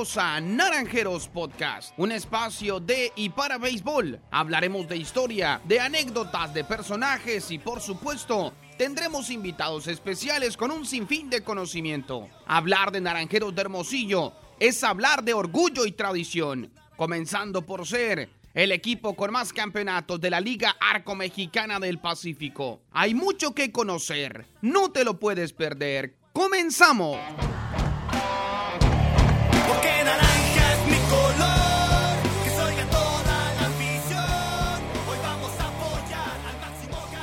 a Naranjeros Podcast, un espacio de y para béisbol. Hablaremos de historia, de anécdotas, de personajes y por supuesto tendremos invitados especiales con un sinfín de conocimiento. Hablar de Naranjeros de Hermosillo es hablar de orgullo y tradición, comenzando por ser el equipo con más campeonatos de la Liga Arco Mexicana del Pacífico. Hay mucho que conocer, no te lo puedes perder. ¡Comenzamos!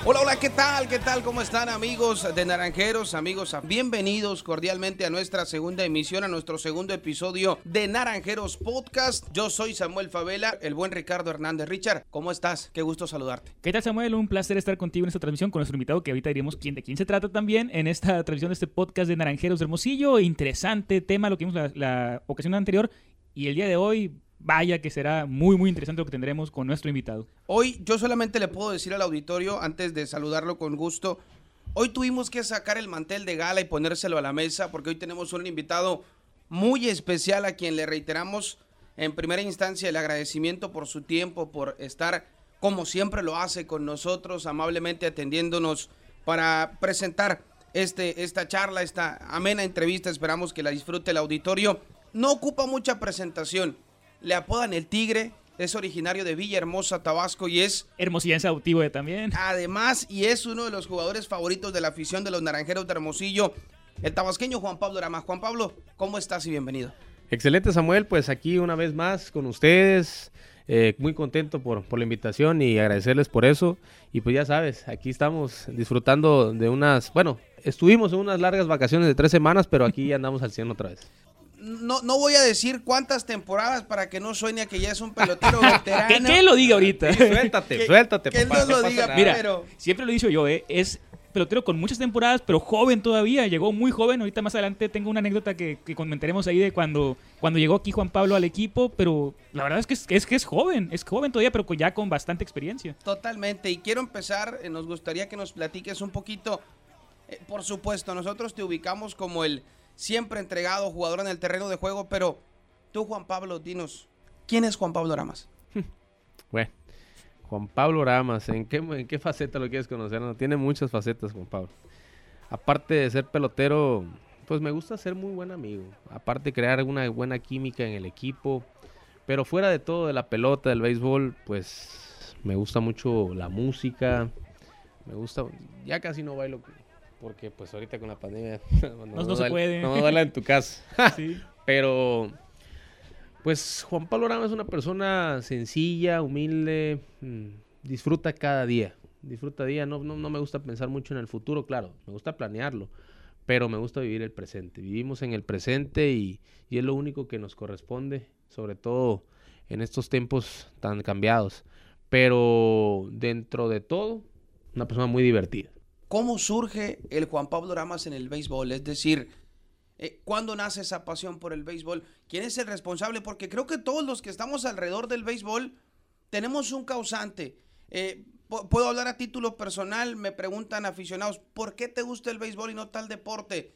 Hola, hola, ¿qué tal? ¿Qué tal? ¿Cómo están amigos de Naranjeros? Amigos, bienvenidos cordialmente a nuestra segunda emisión, a nuestro segundo episodio de Naranjeros Podcast. Yo soy Samuel Favela, el buen Ricardo Hernández. Richard, ¿cómo estás? Qué gusto saludarte. ¿Qué tal Samuel? Un placer estar contigo en esta transmisión con nuestro invitado que ahorita diremos quién, de quién se trata también en esta transmisión de este podcast de Naranjeros Hermosillo. Interesante tema lo que vimos la ocasión anterior y el día de hoy, vaya que será muy muy interesante lo que tendremos con nuestro invitado. Hoy yo solamente le puedo decir al auditorio, antes de saludarlo con gusto, hoy tuvimos que sacar el mantel de gala y ponérselo a la mesa porque hoy tenemos un invitado muy especial a quien le reiteramos en primera instancia el agradecimiento por su tiempo, por estar como siempre lo hace con nosotros, amablemente atendiéndonos para presentar este, esta charla, esta amena entrevista. Esperamos que la disfrute el auditorio. No ocupa mucha presentación. Le apodan el Tigre, es originario de Villahermosa, Tabasco y es Hermosillense adoptivo de también. Además, y es uno de los jugadores favoritos de la afición de los Naranjeros de Hermosillo, el tabasqueño Juan Pablo Rama. Juan Pablo, ¿cómo estás y bienvenido? Excelente Samuel, pues aquí una vez más con ustedes, eh, muy contento por, por la invitación y agradecerles por eso. Y pues ya sabes, aquí estamos disfrutando de unas, bueno, estuvimos en unas largas vacaciones de tres semanas, pero aquí andamos al 100 otra vez. No, no voy a decir cuántas temporadas para que no suene a que ya es un pelotero veterano. ¿Qué, qué lo diga ahorita? suéltate, Que- suéltate, que él papá, no lo diga. Mira, pero- siempre lo he dicho yo, ¿eh? es pelotero con muchas temporadas, pero joven todavía, llegó muy joven. Ahorita más adelante tengo una anécdota que, que comentaremos ahí de cuando, cuando llegó aquí Juan Pablo al equipo, pero la verdad es que es, es que es joven, es joven todavía, pero con- ya con bastante experiencia. Totalmente. Y quiero empezar, eh, nos gustaría que nos platiques un poquito. eh, por supuesto, nosotros te ubicamos como el siempre entregado jugador en el terreno de juego, pero tú, Juan Pablo, dinos, ¿quién es Juan Pablo Ramas? Bueno, Juan Pablo Ramas, ¿en qué, ¿en qué faceta lo quieres conocer? No, tiene muchas facetas, Juan Pablo. Aparte de ser pelotero, pues me gusta ser muy buen amigo. Aparte de crear una buena química en el equipo. Pero fuera de todo, de la pelota, del béisbol, pues me gusta mucho la música. Me gusta, ya casi no bailo porque pues ahorita con la pandemia No- no se puede. No en tu casa. Sí. Pero, pues Juan Pablo Rama es una persona sencilla, humilde, mm, disfruta cada día. Disfruta día, no, no, no me gusta pensar mucho en el futuro, claro, me gusta planearlo, pero me gusta vivir el presente. Vivimos en el presente y, y es lo único que nos corresponde, sobre todo en estos tiempos tan cambiados. Pero dentro de todo, una persona muy divertida. ¿Cómo surge el Juan Pablo Ramas en el béisbol? Es decir, eh, ¿cuándo nace esa pasión por el béisbol? ¿Quién es el responsable? Porque creo que todos los que estamos alrededor del béisbol tenemos un causante. Eh, pu- puedo hablar a título personal, me preguntan aficionados, ¿por qué te gusta el béisbol y no tal deporte?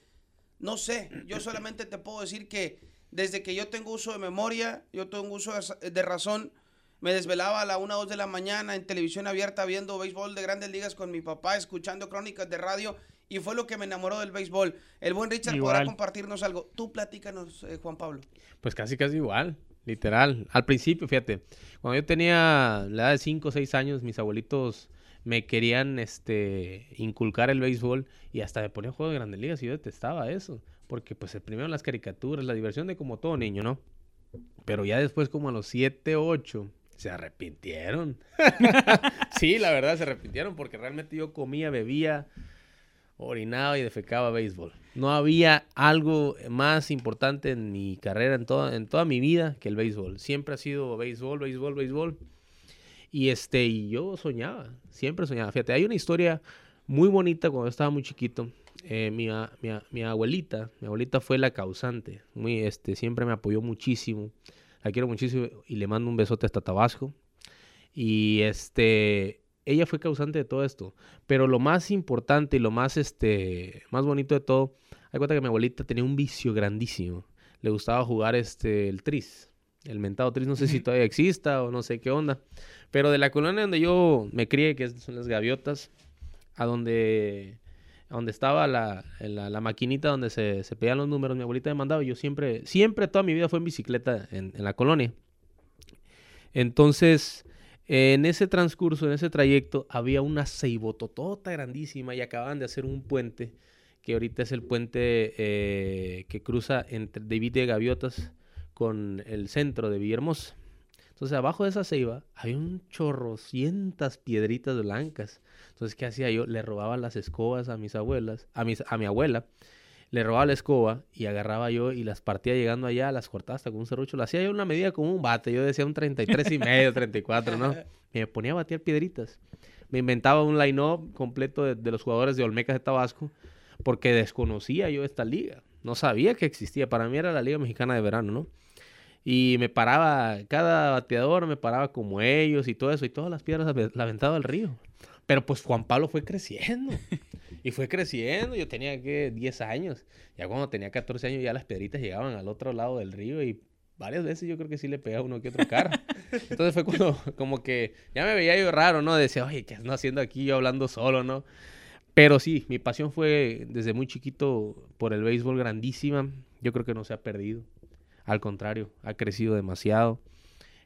No sé, yo solamente te puedo decir que desde que yo tengo uso de memoria, yo tengo uso de razón, me desvelaba a la 1 o 2 de la mañana en televisión abierta viendo béisbol de grandes ligas con mi papá, escuchando crónicas de radio y fue lo que me enamoró del béisbol. El buen Richard podrá Igual. compartirnos algo. Tú platícanos, eh, Juan Pablo. Pues casi, casi igual, literal. Al principio, fíjate, cuando yo tenía la edad de 5 o 6 años, mis abuelitos me querían este, inculcar el béisbol y hasta me ponían juegos de grandes ligas y yo detestaba eso. Porque pues el primero las caricaturas, la diversión de como todo niño, ¿no? Pero ya después como a los 7, 8, se arrepintieron. sí, la verdad, se arrepintieron porque realmente yo comía, bebía, orinaba y defecaba béisbol. No había algo más importante en mi carrera, en toda, en toda mi vida, que el béisbol. Siempre ha sido béisbol, béisbol, béisbol. Y este, y yo soñaba, siempre soñaba. Fíjate, hay una historia muy bonita cuando estaba muy chiquito. Eh, mi, mi mi abuelita, mi abuelita fue la causante. Muy, este, siempre me apoyó muchísimo. La quiero muchísimo y le mando un besote hasta Tabasco. Y este, ella fue causante de todo esto. Pero lo más importante y lo más, este, más bonito de todo, hay cuenta que mi abuelita tenía un vicio grandísimo. le gustaba jugar este, el tris. El mentado tris, no sé si todavía exista o no sé qué onda. Pero de la colonia donde yo me crié, que son las gaviotas, a donde, donde estaba la, la, maquinita donde se, se los números, mi abuelita me mandaba. Yo siempre, siempre toda mi vida fue en bicicleta en, en la colonia. Entonces, en ese transcurso, en ese trayecto, había una ceibototota grandísima y acababan de hacer un puente, que ahorita es el puente eh, que cruza entre David de Gaviotas con el centro de Villahermosa. Entonces, abajo de esa ceiba había un chorro, cientas piedritas blancas. Entonces, ¿qué hacía yo? Le robaba las escobas a mis abuelas, a, mis, a mi abuela. Le robaba la escoba y agarraba yo y las partía llegando allá, las cortaba hasta con un serrucho. Lo hacía yo una medida como un bate. Yo decía un 33 y medio, 34, ¿no? Me ponía a batear piedritas. Me inventaba un line-up completo de, de los jugadores de Olmecas de Tabasco porque desconocía yo esta liga. No sabía que existía. Para mí era la Liga Mexicana de Verano, ¿no? Y me paraba, cada bateador me paraba como ellos y todo eso, y todas las piedras la aventaba al río. Pero pues Juan Pablo fue creciendo. Y fue creciendo. Yo tenía que 10 años. Ya cuando tenía 14 años, ya las piedritas llegaban al otro lado del río y varias veces yo creo que sí le pegaba uno que otro carro. Entonces fue cuando, como que ya me veía yo raro, ¿no? Decía, oye, ¿qué ando haciendo aquí yo hablando solo, no? Pero sí, mi pasión fue desde muy chiquito por el béisbol grandísima. Yo creo que no se ha perdido. Al contrario, ha crecido demasiado.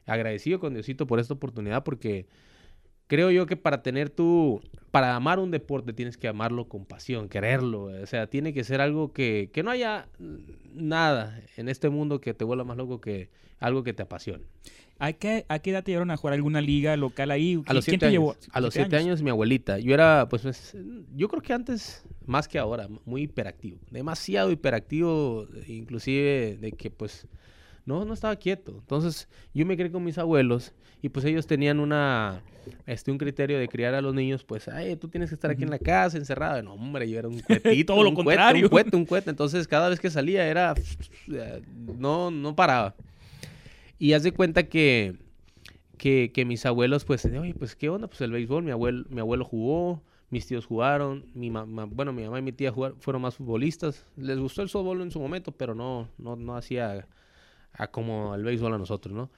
Agradecido con Diosito por esta oportunidad porque creo yo que para tener tú, para amar un deporte tienes que amarlo con pasión, quererlo. O sea, tiene que ser algo que, que no haya nada en este mundo que te vuelva más loco que algo que te apasione. ¿A qué, ¿A qué edad te llevaron a jugar alguna liga local ahí? A los ¿Quién siete te años. llevó? A los ¿Siete años? mi abuelita. Yo era, pues, yo creo que antes, más que ahora, muy hiperactivo. Demasiado hiperactivo, inclusive de que, pues, no, no estaba quieto. Entonces, yo me crié con mis abuelos y, pues, ellos tenían una, este, un criterio de criar a los niños, pues, ay, tú tienes que estar aquí en la casa, encerrado. No, hombre, yo era un cuetito. Todo lo un cuete, contrario. un cuete, un cuete. Entonces, cada vez que salía era, no, no paraba. Y haz de cuenta que que, que mis abuelos, pues, oye, pues, ¿qué onda? Pues el béisbol, mi abuelo, mi abuelo jugó, mis tíos jugaron, mi mamá, bueno, mi mamá y mi tía jugaron, fueron más futbolistas. Les gustó el softball en su momento, pero no, no, no hacía a como el béisbol a nosotros, ¿no?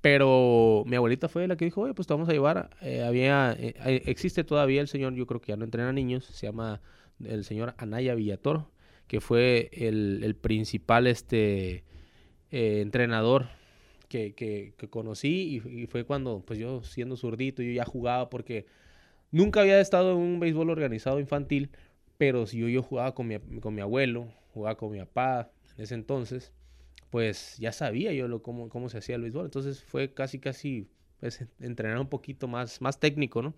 Pero mi abuelita fue la que dijo, oye, pues te vamos a llevar. Eh, había, eh, existe todavía el señor, yo creo que ya no entrena niños, se llama el señor Anaya Villatoro, que fue el, el principal este, eh, entrenador que, que, que conocí y, y fue cuando, pues yo siendo zurdito, yo ya jugaba porque nunca había estado en un béisbol organizado infantil, pero si yo, yo jugaba con mi, con mi abuelo, jugaba con mi papá en ese entonces, pues ya sabía yo lo, cómo, cómo se hacía el béisbol. Entonces fue casi, casi, pues entrenar un poquito más, más técnico, ¿no?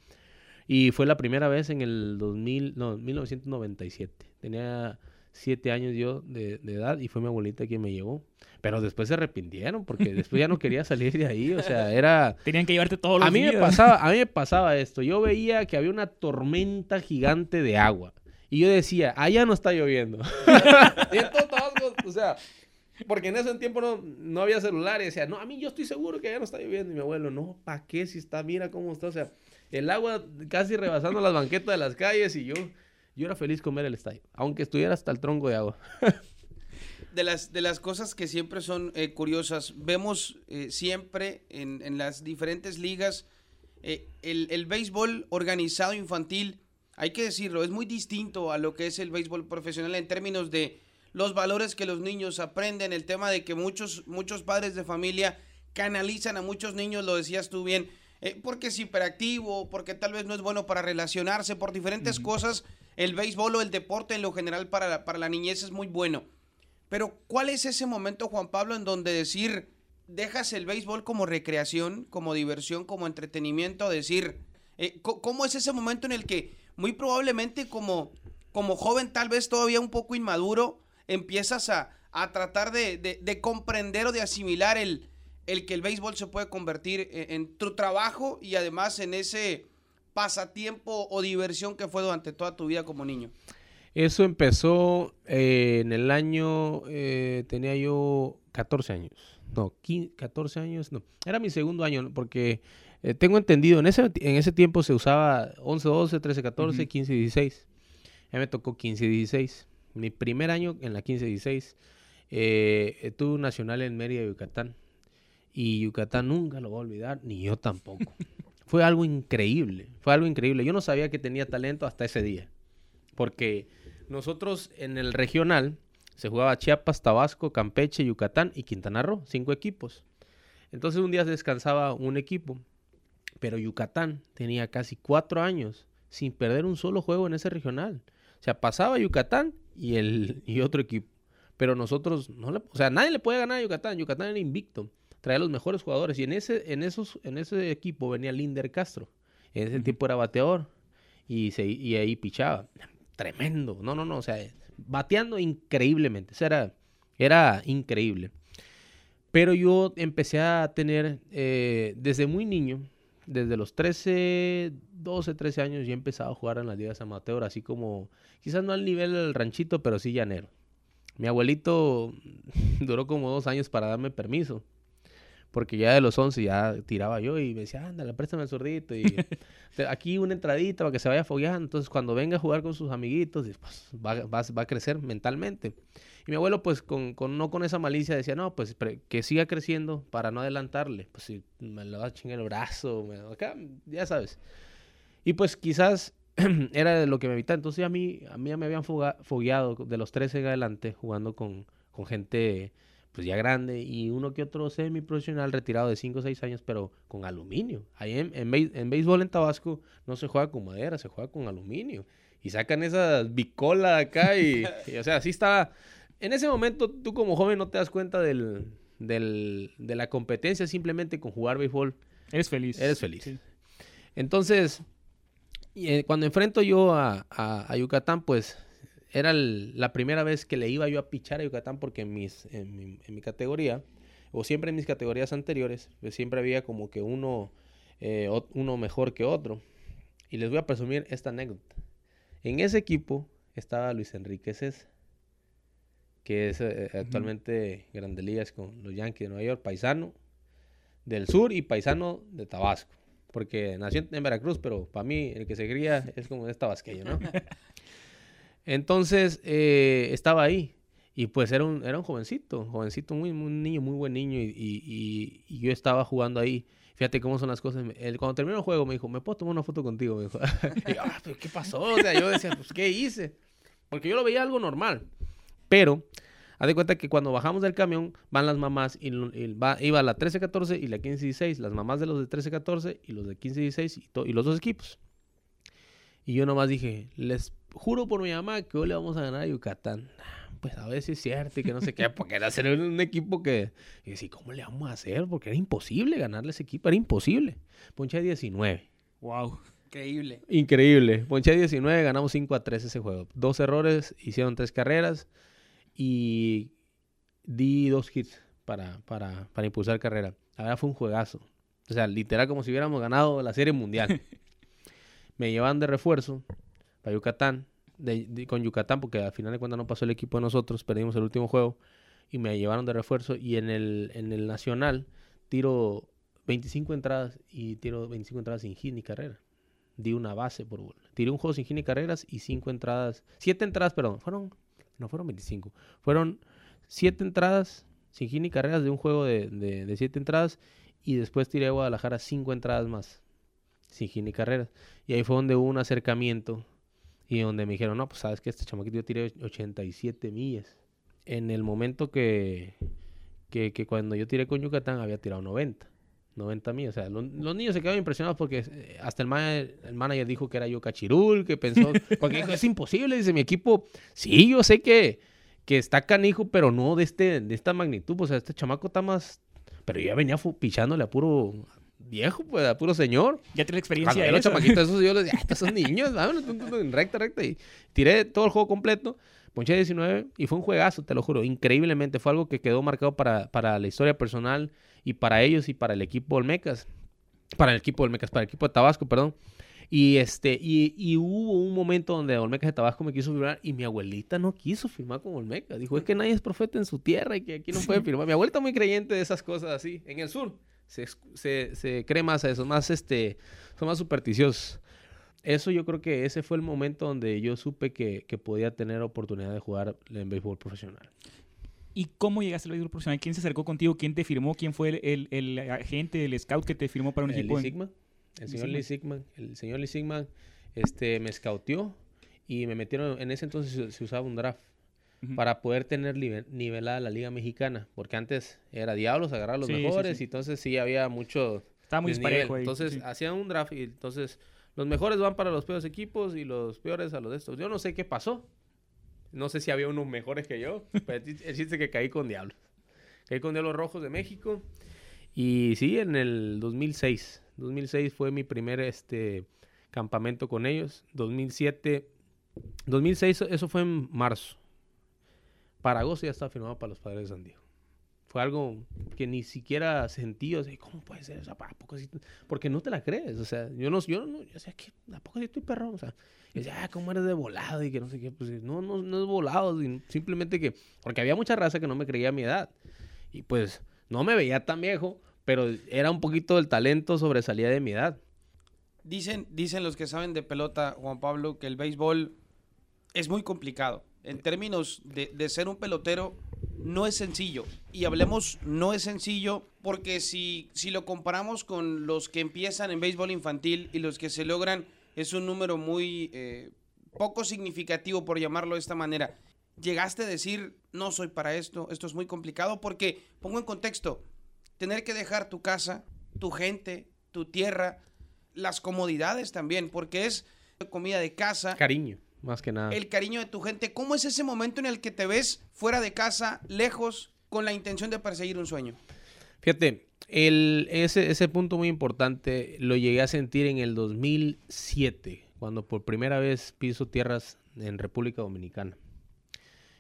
Y fue la primera vez en el 2000, no, 1997. Tenía siete años yo de, de edad y fue mi abuelita quien me llevó. Pero después se arrepintieron porque después ya no quería salir de ahí. O sea, era... Tenían que llevarte todos los A mí, me días. pasaba, a mí me pasaba esto. Yo veía que había una tormenta gigante de agua. Y yo decía, allá no está lloviendo. y en todo Tabasco, o sea, porque en ese tiempo no, no había celular. Y decía, no, a mí yo estoy seguro que allá no está lloviendo. Y mi abuelo, no, ¿para qué? Si está, mira cómo está. O sea, el agua casi rebasando las banquetas de las calles. Y yo, yo era feliz con ver el estadio. Aunque estuviera hasta el tronco de agua. de las, de las cosas que siempre son eh, curiosas, vemos eh, siempre en, en las diferentes ligas eh, el, el béisbol organizado infantil, hay que decirlo, es muy distinto a lo que es el béisbol profesional en términos de los valores que los niños aprenden, el tema de que muchos, muchos padres de familia canalizan a muchos niños, lo decías tú bien, eh, porque es hiperactivo, porque tal vez no es bueno para relacionarse, por diferentes cosas, el béisbol o el deporte en lo general para la, para la niñez es muy bueno. Pero, ¿cuál es ese momento, Juan Pablo, en donde decir, dejas el béisbol como recreación, como diversión, como entretenimiento? Decir, eh, ¿cómo es ese momento en el que muy probablemente como, como joven, tal vez todavía un poco inmaduro, empiezas a, a tratar de, de- de comprender o de asimilar el, el que el béisbol se puede convertir en, en tu trabajo y además en ese pasatiempo o diversión que fue durante toda tu vida como niño? Eso empezó eh, en el año, eh, tenía yo 14 años. No, 15, 14 años, no. Era mi segundo año, porque eh, tengo entendido, en ese, en ese tiempo se usaba 11, 12, 13, 14, Ujú. 15, 16. A mí me tocó 15, 16. Mi primer año en la 15, 16. eh, eh, tuve un nacional en Mérida, Yucatán. Y Yucatán nunca lo voy a olvidar, ni yo tampoco. fue algo increíble, fue algo increíble. Yo no sabía que tenía talento hasta ese día. Porque nosotros en el regional se jugaba Chiapas, Tabasco, Campeche, Yucatán y Quintana Roo, cinco equipos. Entonces un día descansaba un equipo, pero Yucatán tenía casi cuatro años sin perder un solo juego en ese regional. O sea, pasaba Yucatán y, el, y otro equipo. Pero nosotros, no le- o sea, nadie le puede ganar a Yucatán. Yucatán era invicto. Traía los mejores jugadores. Y en ese, en esos, en ese equipo venía Linder Castro. En ese tiempo era bateador. Y, se, y ahí pichaba. Tremendo. No, no, no. O sea, bateando increíblemente. O sea, era, era increíble. Pero yo empecé a tener, eh, desde muy niño, desde los 13, 12, 13 años, ya empezaba a jugar en las ligas amateur, así como, quizás no al nivel del ranchito, pero sí llanero. Mi abuelito duró como dos años para darme permiso. Porque ya de los 11 ya tiraba yo y me decía, ándale, préstame el zurdito. Y aquí una entradita para que se vaya fogueando. Entonces, cuando venga a jugar con sus amiguitos, pues, va, va- va a crecer mentalmente. Y mi abuelo, pues, con, con- no con esa malicia, decía, no, pues, que siga creciendo para no adelantarle. Pues, si me lo va a chingar el brazo, me- acá, ya sabes. Y pues, quizás era lo que me evitaba. Entonces, a mí, a mí ya me habían fogueado de los 13 en adelante, jugando con, con gente, pues, ya grande. Y uno que otro semi-profesional retirado de 5 o 6 años, pero con aluminio. Ahí en, en, béis- en béisbol en Tabasco no se juega con madera, se juega con aluminio. Y sacan esas bicola acá y, y, o sea, así está. En ese momento tú como joven no te das cuenta del, del- de la competencia simplemente con jugar béisbol. Eres feliz. Eres feliz. Sí. Entonces, eh, cuando enfrento yo a, a- a Yucatán, pues era el- la primera vez que le iba yo a pichar a Yucatán porque en, mis, en, mi, en mi categoría, o siempre en mis categorías anteriores, pues siempre había como que uno, eh, uno mejor que otro. Y les voy a presumir esta anécdota. En ese equipo estaba Luis Enrique César, que es eh, actualmente Grande Ligas con los Yankees de Nueva York, paisano del sur y paisano de Tabasco. Porque nació en- en Veracruz, pero para mí el que se cría es como es tabasqueño, ¿no? Entonces eh, estaba ahí. Y pues era un, era un jovencito, jovencito, muy, muy niño, muy buen niño. Y, y- y- yo estaba jugando ahí. Fíjate cómo son las cosas. Él, cuando terminó el juego me dijo, ¿me puedo tomar una foto contigo? Me dijo. Y yo, "Ah, pero ¿qué pasó? O sea, yo decía, pues, ¿qué hice? Porque yo lo veía algo normal. Pero, haz de cuenta que cuando bajamos del camión, van las mamás y, y va, iba la 13-14 y la 15-16. Las mamás de los de 13-14 y los de 15-16 y, y los dos equipos. Y yo nomás dije, les juro por mi mamá que hoy le vamos a ganar a Yucatán. Pues a ver si es cierto y que no sé qué, porque era ser un equipo que... Y decía, ¿cómo le vamos a hacer? Porque era imposible ganarle a ese equipo, era imposible. Ponché 19. Wow. Increíble. Increíble. Ponché 19, ganamos 5 a 3 ese juego. Dos errores, hicieron tres carreras y di dos hits para, para, para impulsar carrera. La verdad fue un juegazo. O sea, literal como si hubiéramos ganado la serie mundial. Me llevan de refuerzo para Yucatán, de- de- con Yucatán, porque al final de cuentas no pasó el equipo de nosotros, perdimos el último juego y me llevaron de refuerzo y en el, en el nacional tiro 25 entradas y tiro 25 entradas sin hit ni carrera di una base por bola. Tiré un juego sin hit ni carreras y cinco entradas. Siete entradas, perdón. Fueron. No fueron 25. Fueron siete entradas sin hit ni carreras de un juego de, de, de siete entradas. Y después tiré a Guadalajara cinco entradas más. Sin hit ni carreras. Y ahí fue donde hubo un acercamiento. Y donde me dijeron, no, pues sabes que este chamaquito yo tiré 87 millas. En el momento que, que, que cuando yo tiré con Yucatán había tirado 90. 90 mil. O sea, lo- los niños se quedaron impresionados porque eh, hasta el manager, el manager dijo que era yo cachirul, que pensó, porque dijo, es imposible, dice mi equipo. Sí, yo sé que, que está canijo, pero no de este de esta magnitud. O sea, este chamaco está más... Pero yo ya venía pichándole a puro viejo, pues, a puro señor. Ya tiene Cuando experiencia eso. chamaquitos esos, yo les decía, "Ah, estos son niños, vámonos, en recta, recta. Y tiré todo el juego completo, ponché 19 y fue un juegazo, te lo juro, increíblemente. Fue algo que quedó marcado para, para la historia personal y para ellos y para el equipo Olmecas. Para el equipo Olmecas, para el equipo de Tabasco, perdón. Y este, y, y hubo un momento donde Olmecas de Tabasco me quiso firmar y mi abuelita no quiso firmar con Olmecas. Dijo, es que nadie es profeta en su tierra y que aquí no puede firmar. Mi abuelita muy creyente de esas cosas así. En el sur se, se, se cree más a eso, más este, son más supersticiosos. Eso yo creo que ese fue el momento donde yo supe que, que podía tener oportunidad de jugar en béisbol profesional. ¿Y cómo llegaste al béisbol profesional? ¿Quién se acercó contigo? ¿Quién te firmó? ¿Quién fue el, el- el agente, el scout que te firmó para un El equipo? Lee Sigma, el señor Sigma. Lee Sigman, el señor Lee Sigman, este, me scouteó y me metieron, en ese entonces se, se usaba un draft Para poder tener nivelada la liga mexicana, porque antes era diablos, agarrar a los Sí, mejores sí. y entonces sí había mucho Estaba muy disparejo ahí. Entonces hacían un draft y entonces los mejores van para los peores equipos y los peores a los de estos. Yo no sé qué pasó. No sé si había unos mejores que yo, pero el chiste que caí con diablos. Caí con Diablos Rojos de México. Y sí, en el 2006. 2006 fue mi primer este, campamento con ellos. 2007. 2006, eso fue en marzo. Para agosto ya estaba firmado para los padres de San Diego. Fue algo que ni siquiera sentí. O sea, ¿cómo puede ser? O sea, ¿a poco? Porque no te la crees. O sea, yo no, yo no, yo. ¿a poco sí estoy perrón? O sea, y decía, ah, ¿cómo eres de volado? Y que no sé qué. Pues no, no, no es volado. Simplemente que, porque había mucha raza que no me creía a mi edad. Y pues no me veía tan viejo, pero era un poquito el talento sobresalía de mi edad. Dicen, dicen los que saben de pelota, Juan Pablo, que el béisbol es muy complicado. En términos de, ser un pelotero, no es sencillo. Y hablemos, no es sencillo, porque si, si lo comparamos con los que empiezan en béisbol infantil y los que se logran, es un número muy eh, poco significativo, por llamarlo de esta manera. Llegaste a decir, no soy para esto, esto es muy complicado, porque, pongo en contexto, tener que dejar tu casa, tu gente, tu tierra, las comodidades también, porque es comida de casa, Cariño, más que nada. el cariño de tu gente. ¿Cómo es ese momento en el que te ves fuera de casa, lejos, con la intención de perseguir un sueño? Fíjate, el, ese, ese punto muy importante lo llegué a sentir en el 2007, cuando por primera vez piso tierras en República Dominicana.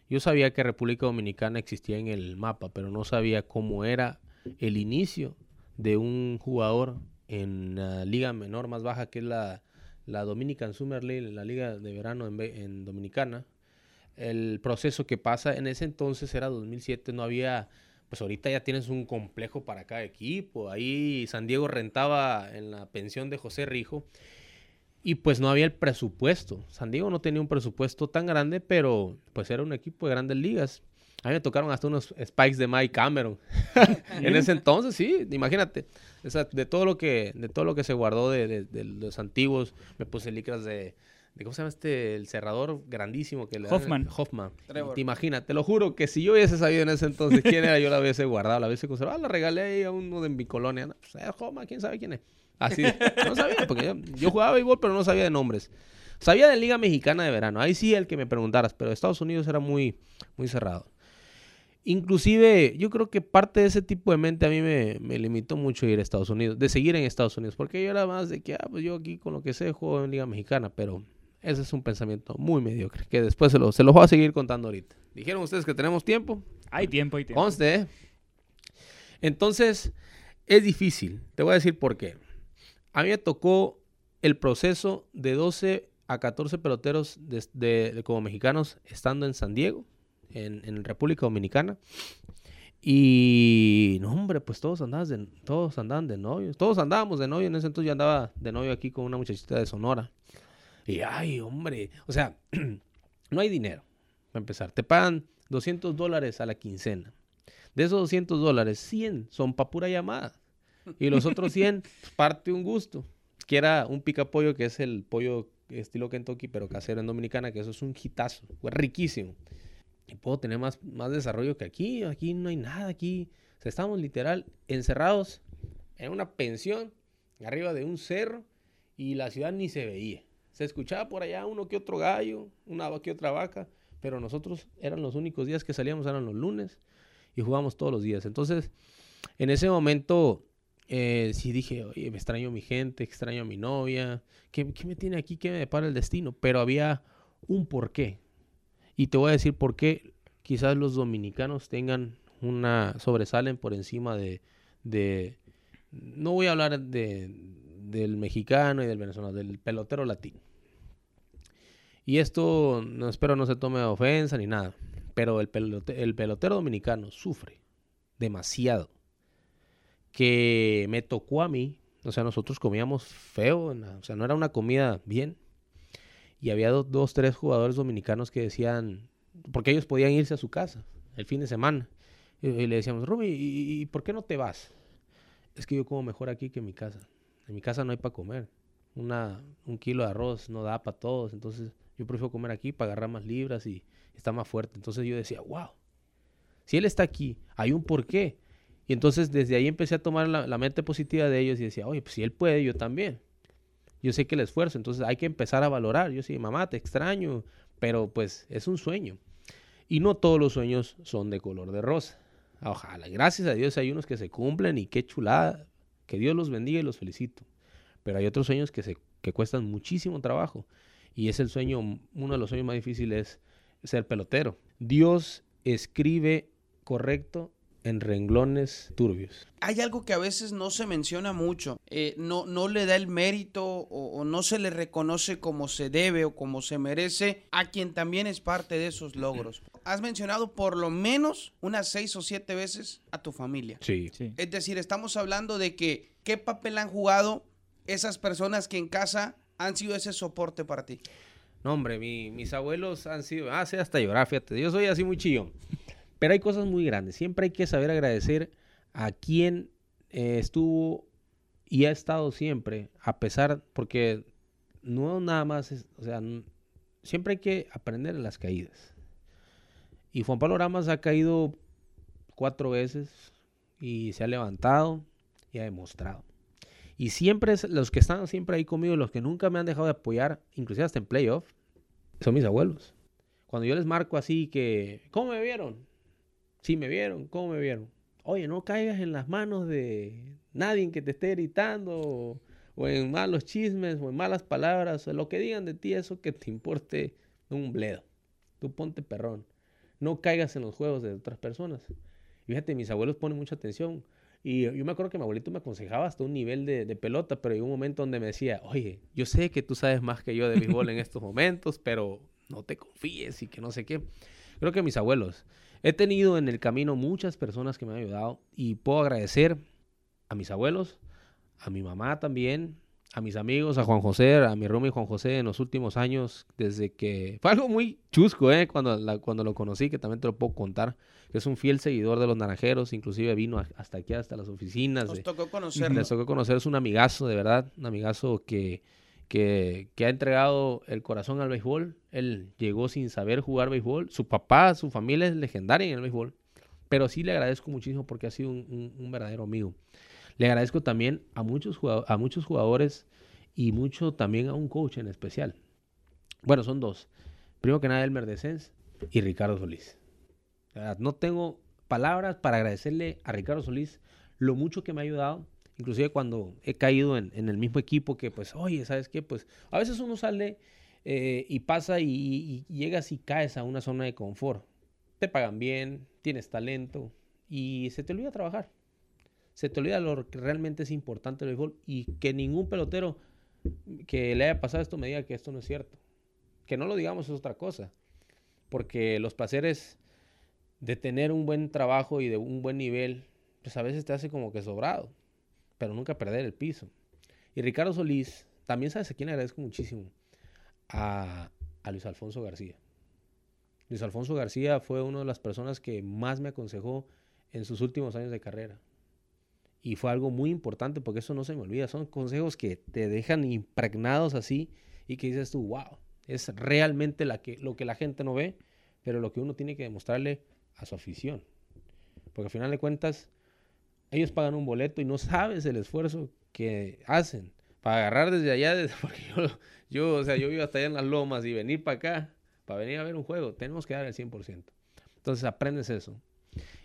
Yo sabía que República Dominicana existía en el mapa, pero no sabía cómo era el inicio de un jugador en la liga menor más baja, que es la, la Dominican Summer League, la liga de verano en, en Dominicana. El proceso que pasa en ese entonces era 2007, no había pues ahorita ya tienes un complejo para cada equipo. Ahí San Diego rentaba en la pensión de José Rijo. Y pues no había el presupuesto. San Diego no tenía un presupuesto tan grande, pero pues era un equipo de grandes ligas. A mí me tocaron hasta unos spikes de Mike Cameron. en ese entonces, sí, imagínate. O sea, de todo lo que, de todo lo que se guardó de, de- de los antiguos, me puse licras de, de, ¿cómo se llama este? El cerrador grandísimo que le dan- Hoffman. Hoffman. Trevor. Te imaginas, te lo juro que si yo hubiese sabido en ese entonces quién era, yo la hubiese guardado, la hubiese conservado, la regalé ahí a uno de mi colonia. No, pues, eh, Hoffman, quién sabe quién es. Así, no sabía, porque yo, yo jugaba béisbol, pero no sabía de nombres. Sabía de Liga Mexicana de Verano, ahí sí el que me preguntaras, pero Estados Unidos era muy, muy cerrado. Inclusive, yo creo que parte de ese tipo de mente a mí me, me limitó mucho ir a Estados Unidos, de seguir en Estados Unidos, porque yo era más de que, ah, pues yo aquí con lo que sé juego en Liga Mexicana, pero ese es un pensamiento muy mediocre, que después se lo, se los voy a seguir contando ahorita. Dijeron ustedes que tenemos tiempo, Hay tiempo, hay tiempo. conste, ¿eh? Entonces, es difícil, te voy a decir por qué. A mí me tocó el proceso de 12 a 14 peloteros de, de- de- como mexicanos estando en San Diego, en, en República Dominicana. Y no, hombre, pues todos andaban de, todos andaban de novios. Todos andábamos de novio. En ese entonces yo andaba de novio aquí con una muchachita de Sonora. Y ay, hombre. O sea, no hay dinero. Para empezar, te pagan 200 dólares a la quincena. De esos 200 dólares, 100 son para pura llamada. Y los otros 100, pues, parte un gusto. Que era un pica pollo, que es el pollo estilo Kentucky, pero casero en Dominicana, que eso es un hitazo. Riquísimo. Y puedo tener más, más desarrollo que aquí. Aquí no hay nada. Aquí o sea, estamos literal encerrados en una pensión arriba de un cerro y la ciudad ni se veía. Se escuchaba por allá uno que otro gallo, una que otra vaca, pero nosotros eran los únicos días que salíamos, eran los lunes y jugábamos todos los días. Entonces, en ese momento, eh, sí dije, oye, me extraño mi gente, extraño a mi novia, ¿qué, qué me tiene aquí? ¿Qué me depara el destino? Pero había un porqué. Y te voy a decir por qué quizás los dominicanos tengan una, sobresalen por encima de, de no voy a hablar de, del mexicano y del venezolano, del pelotero latino. Y esto, no espero no se tome ofensa ni nada, pero el, el pelotero dominicano sufre demasiado. Que me tocó a mí, o sea, nosotros comíamos feo, o sea, no era una comida bien. Y había do- dos, tres jugadores dominicanos que decían, porque ellos podían irse a su casa. el fin de semana. Y, le decíamos, Rumi, ¿y, por qué no te vas? Es que yo como mejor aquí que en mi casa. En mi casa no hay para comer. Una, un kilo de arroz no da para todos. Entonces yo prefiero comer aquí para agarrar más libras y estar más fuerte. Entonces yo decía, wow, si él está aquí, hay un porqué. Y entonces desde ahí empecé a tomar la, la mente positiva de ellos y decía, oye, pues si él puede, yo también. Yo sé que el esfuerzo, entonces hay que empezar a valorar. Yo sí, mamá, te extraño, pero pues es un sueño. Y no todos los sueños son de color de rosa. Ojalá, gracias a Dios hay unos que se cumplen y qué chulada. Que Dios los bendiga y los felicito. Pero hay otros sueños que, se, que cuestan muchísimo trabajo. Y es el sueño, uno de los sueños más difíciles es ser pelotero. Dios escribe correcto en renglones turbios. Hay algo que a veces no se menciona mucho, eh, no, no le da el mérito o, o no se le reconoce como se debe o como se merece a quien también es parte de esos logros. Has mencionado por lo menos unas seis o siete veces a tu familia. Sí. Sí. Es decir, estamos hablando de que qué papel han jugado esas personas que en casa han sido ese soporte para ti. No, hombre, mi- mis abuelos han sido, ah, sí, hasta llorar, fíjate, yo soy así muy chillón. Pero hay cosas muy grandes, siempre hay que saber agradecer a quien eh, estuvo y ha estado siempre, a pesar, porque no nada más, o sea, siempre hay que aprender en las caídas. Y Juan Pablo Ramas ha caído cuatro veces y se ha levantado y ha demostrado. Y siempre los que están siempre ahí conmigo, los que nunca me han dejado de apoyar, inclusive hasta en playoff, son mis abuelos. Cuando yo les marco así que, ¿cómo me vieron? Sí, me vieron, ¿cómo me vieron? Oye, no caigas en las manos de nadie que te esté gritando o, en malos chismes o en malas palabras o lo que digan de ti, eso que te importe un bledo. Tú ponte perrón. No caigas en los juegos de otras personas. Fíjate, mis abuelos ponen mucha atención. Y yo me acuerdo que mi abuelito me aconsejaba hasta un nivel de, de pelota, pero hay un momento donde me decía, oye, yo sé que tú sabes más que yo de béisbol en estos momentos, pero no te confíes y que no sé qué. Creo que mis abuelos. He tenido en el camino muchas personas que me han ayudado y puedo agradecer a mis abuelos, a mi mamá también, a mis amigos, a Juan José, a mi roomie Juan José en los últimos años, desde que fue algo muy chusco, ¿eh? Cuando, la- cuando lo conocí, que también te lo puedo contar, que es un fiel seguidor de los naranjeros, inclusive vino a- hasta aquí, hasta las oficinas. Nos de- tocó conocerlo. les tocó conocer, es un amigazo, de verdad, un amigazo que, que, ha entregado el corazón al béisbol. Él llegó sin saber jugar béisbol. Su papá, su familia es legendaria en el béisbol. Pero sí le agradezco muchísimo porque ha sido un, verdadero amigo. Le agradezco también a muchos, a muchos jugadores y mucho también a un coach en especial. Bueno, son dos. Primero que nada, Elmer Descens y Ricardo Solís. No tengo palabras para agradecerle a Ricardo Solís lo mucho que me ha ayudado. Inclusive cuando he caído en, el mismo equipo que, pues, oye, ¿sabes qué? Pues a veces uno sale eh, y pasa y llegas y caes a una zona de confort. Te pagan bien, tienes talento y se te olvida trabajar. Se te olvida lo que realmente es importante del béisbol y que ningún pelotero que le haya pasado esto me diga que esto no es cierto. Que no lo digamos es otra cosa. Porque los placeres de tener un buen trabajo y de un buen nivel, pues a veces te hace como que sobrado, pero nunca perder el piso. Y Ricardo Solís, también sabes a quién agradezco muchísimo, a, a Luis Alfonso García. Luis Alfonso García fue una de las personas que más me aconsejó en sus últimos años de carrera. Y fue algo muy importante porque eso no se me olvida. Son consejos que te dejan impregnados así y que dices tú, wow, es realmente la que, lo que la gente no ve, pero lo que uno tiene que demostrarle a su afición. Porque al final de cuentas, ellos pagan un boleto y no sabes el esfuerzo que hacen para agarrar desde allá, desde- yo, yo, o sea, yo vivo hasta allá en las lomas y venir para acá, para venir a ver un juego, tenemos que dar el 100%. Entonces aprendes eso.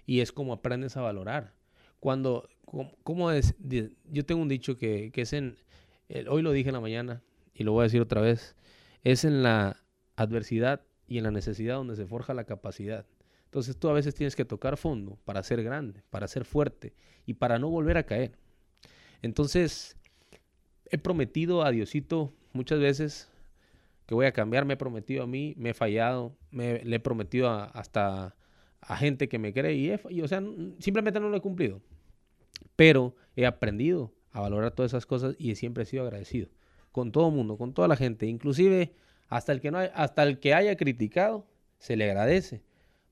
Y es como aprendes a valorar. Cuando, di- yo tengo un dicho que, que es en, el- hoy lo dije en la mañana y lo voy a decir otra vez, es en la adversidad y en la necesidad donde se forja la capacidad. Entonces tú a veces tienes que tocar fondo para ser grande, para ser fuerte y para no volver a caer. Entonces, he prometido a Diosito muchas veces que voy a cambiar, me he prometido a mí, me he fallado, me, le he prometido hasta a gente que me cree y, he y, o sea, simplemente no lo he cumplido. Pero he aprendido a valorar todas esas cosas y siempre he sido agradecido con todo el mundo, con toda la gente, inclusive hasta el que no hay- hasta el que haya criticado se le agradece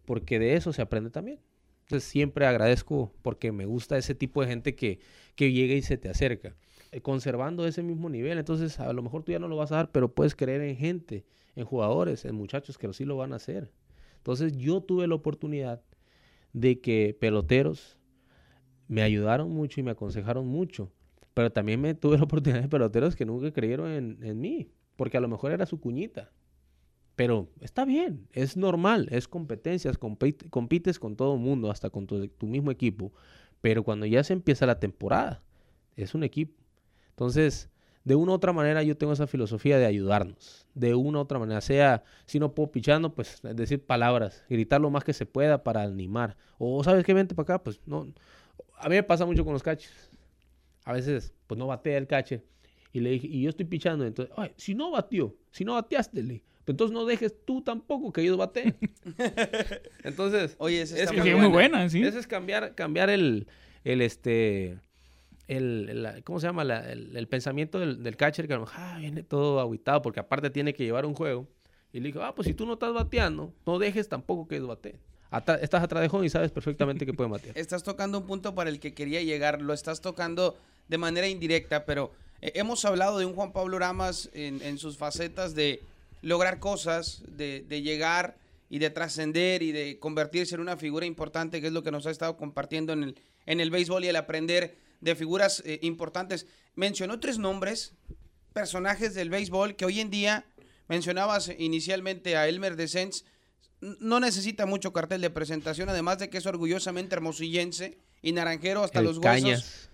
porque de eso se aprende también. Entonces siempre agradezco porque me gusta ese tipo de gente que, que llega y se te acerca, eh, conservando ese mismo nivel. Entonces a lo mejor tú ya no lo vas a dar, pero puedes creer en gente, en jugadores, en muchachos que sí lo van a hacer. Entonces yo tuve la oportunidad de que peloteros me ayudaron mucho y me aconsejaron mucho, pero también me tuve la oportunidad de peloteros que nunca creyeron en, en mí, porque a lo mejor era su cuñita. Pero está bien, es normal, es competencias, compite- compites con todo el mundo, hasta con tu, mismo equipo. Pero cuando ya se empieza la temporada, es un equipo. Entonces, de una u otra manera, yo tengo esa filosofía de ayudarnos. De una u otra manera, sea, si no puedo pichando, pues decir palabras, gritar lo más que se pueda para animar. O, ¿sabes qué? Vente para acá, pues no. A mí me pasa mucho con los catches. A veces, pues no batea el catcher. Y le dije, y yo estoy pichando, entonces, ay, si no batió, si no bateaste, le pues entonces no dejes tú tampoco que ellos bateen. entonces, Oye, esa es muy muy buena. buena, sí. eso es cambiar, cambiar el, el este, el, ¿cómo se llama? La- el, el pensamiento del, del catcher que a lo mejor ah, viene todo aguitado porque aparte tiene que llevar un juego. Y le dijo, ah, pues si tú no estás bateando, no dejes tampoco que ellos bateen. Ata- estás atrás de home y sabes perfectamente que pueden batear. Estás tocando un punto para el que quería llegar, lo estás tocando de manera indirecta, pero eh, hemos hablado de un Juan Pablo Ramas en, en sus facetas de lograr cosas, de, de llegar y de trascender y de convertirse en una figura importante, que es lo que nos ha estado compartiendo en el, en el béisbol y el aprender de figuras eh, importantes. Mencionó tres nombres, personajes del béisbol que hoy en día, mencionabas inicialmente a Elmer Descens, no necesita mucho cartel de presentación, además de que es orgullosamente hermosillense y naranjero hasta El los huesos. Cañas.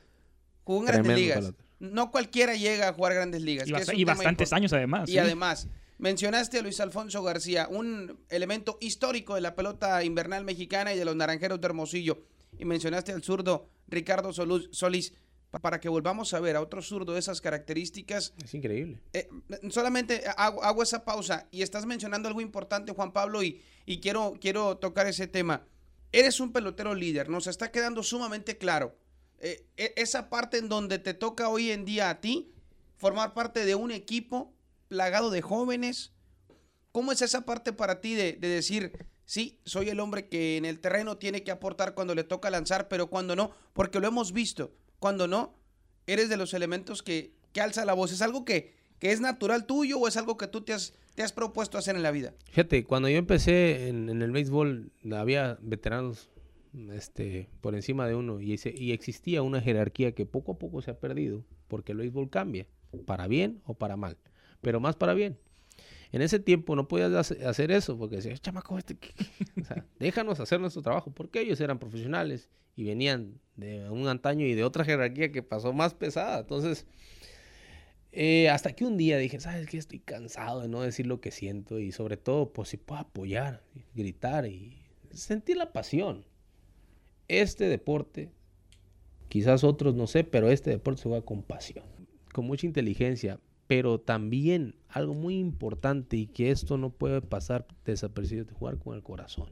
Jugó en grandes ligas. No cualquiera llega a jugar grandes ligas. Y, que bast- bastantes años además. Y sí. además, mencionaste a Luis Alfonso García, un elemento histórico de la pelota invernal mexicana y de los naranjeros de Hermosillo. Y mencionaste al zurdo Ricardo Solís. Pa- Para que volvamos a ver a otro zurdo de esas características, Es increíble. eh, solamente hago, hago esa pausa y estás mencionando algo importante, Juan Pablo, y, y quiero, quiero tocar ese tema. Eres un pelotero líder, nos está quedando sumamente claro. Eh, e- esa parte en donde te toca hoy en día a ti formar parte de un equipo plagado de jóvenes. ¿Cómo es esa parte para ti de, de decir, sí, soy el hombre que en el terreno tiene que aportar cuando le toca lanzar, pero cuando no? Porque lo hemos visto. Cuando no, eres de los elementos que, que alza la voz. ¿Es algo que, que es natural tuyo o es algo que tú te has, te has propuesto hacer en la vida? Fíjate, cuando yo empecé en, el béisbol, había veteranos este, por encima de uno y, y existía una jerarquía que poco a poco se ha perdido porque el béisbol cambia, para bien o para mal, pero más para bien. En ese tiempo no podías hace- hacer eso porque decías, chamaco, este, ¿qué- qué?". O sea, déjanos hacer nuestro trabajo porque ellos eran profesionales y venían de un antaño y de otra jerarquía que pasó más pesada. Entonces, eh, hasta que un día dije, ¿sabes qué? Estoy cansado de no decir lo que siento y sobre todo, pues si puedo apoyar, gritar y sentir la pasión. Este deporte, quizás otros no sé, pero este deporte se juega con pasión, con mucha inteligencia, pero también algo muy importante y que esto no puede pasar desapercibido, de jugar con el corazón.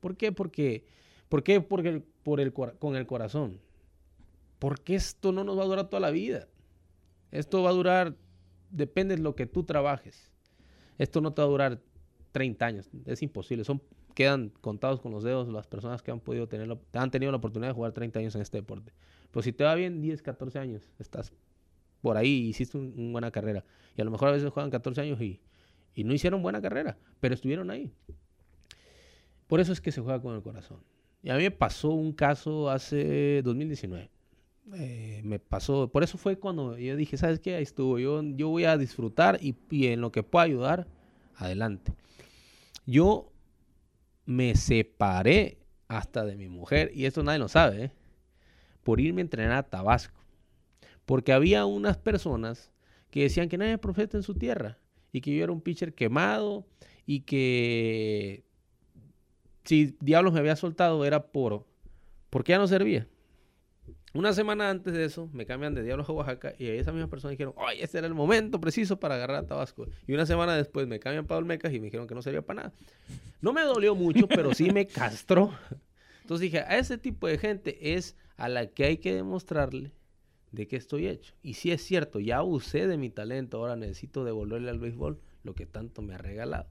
¿Por qué? Porque, ¿por qué? Porque por el, con el corazón. Porque esto no nos va a durar toda la vida. Esto va a durar, depende de lo que tú trabajes. Esto no te va a durar 30 años, es imposible. Son, quedan contados con los dedos las personas que han podido tener, han tenido la oportunidad de jugar 30 años en este deporte. Pues si te va bien 10, 14 años, estás por ahí, hiciste un- una buena carrera. Y a lo mejor a veces juegan 14 años y, y no hicieron buena carrera, pero estuvieron ahí. Por eso es que se juega con el corazón. Y a mí me pasó un caso hace 2019 eh, me pasó, por eso fue cuando yo dije, ¿sabes qué? Ahí estuvo, yo, yo voy a disfrutar y, y en lo que pueda ayudar, adelante. Yo me separé hasta de mi mujer, y esto nadie lo sabe, ¿eh? por irme a entrenar a Tabasco. Porque había unas personas que decían que nadie es profeta en su tierra, y que yo era un pitcher quemado, y que si Diablos me había soltado era por, porque ya no servía. Una semana antes de eso, me cambian de Diablos a Oaxaca y esas mismas personas dijeron, ¡ay, este era el momento preciso para agarrar a Tabasco! Y una semana después me cambian para Olmecas y me dijeron que no servía para nada. No me dolió mucho, pero sí me castró. Entonces dije, a ese tipo de gente es a la que hay que demostrarle de qué estoy hecho. Y si es cierto, ya usé de mi talento, ahora necesito devolverle al béisbol lo que tanto me ha regalado.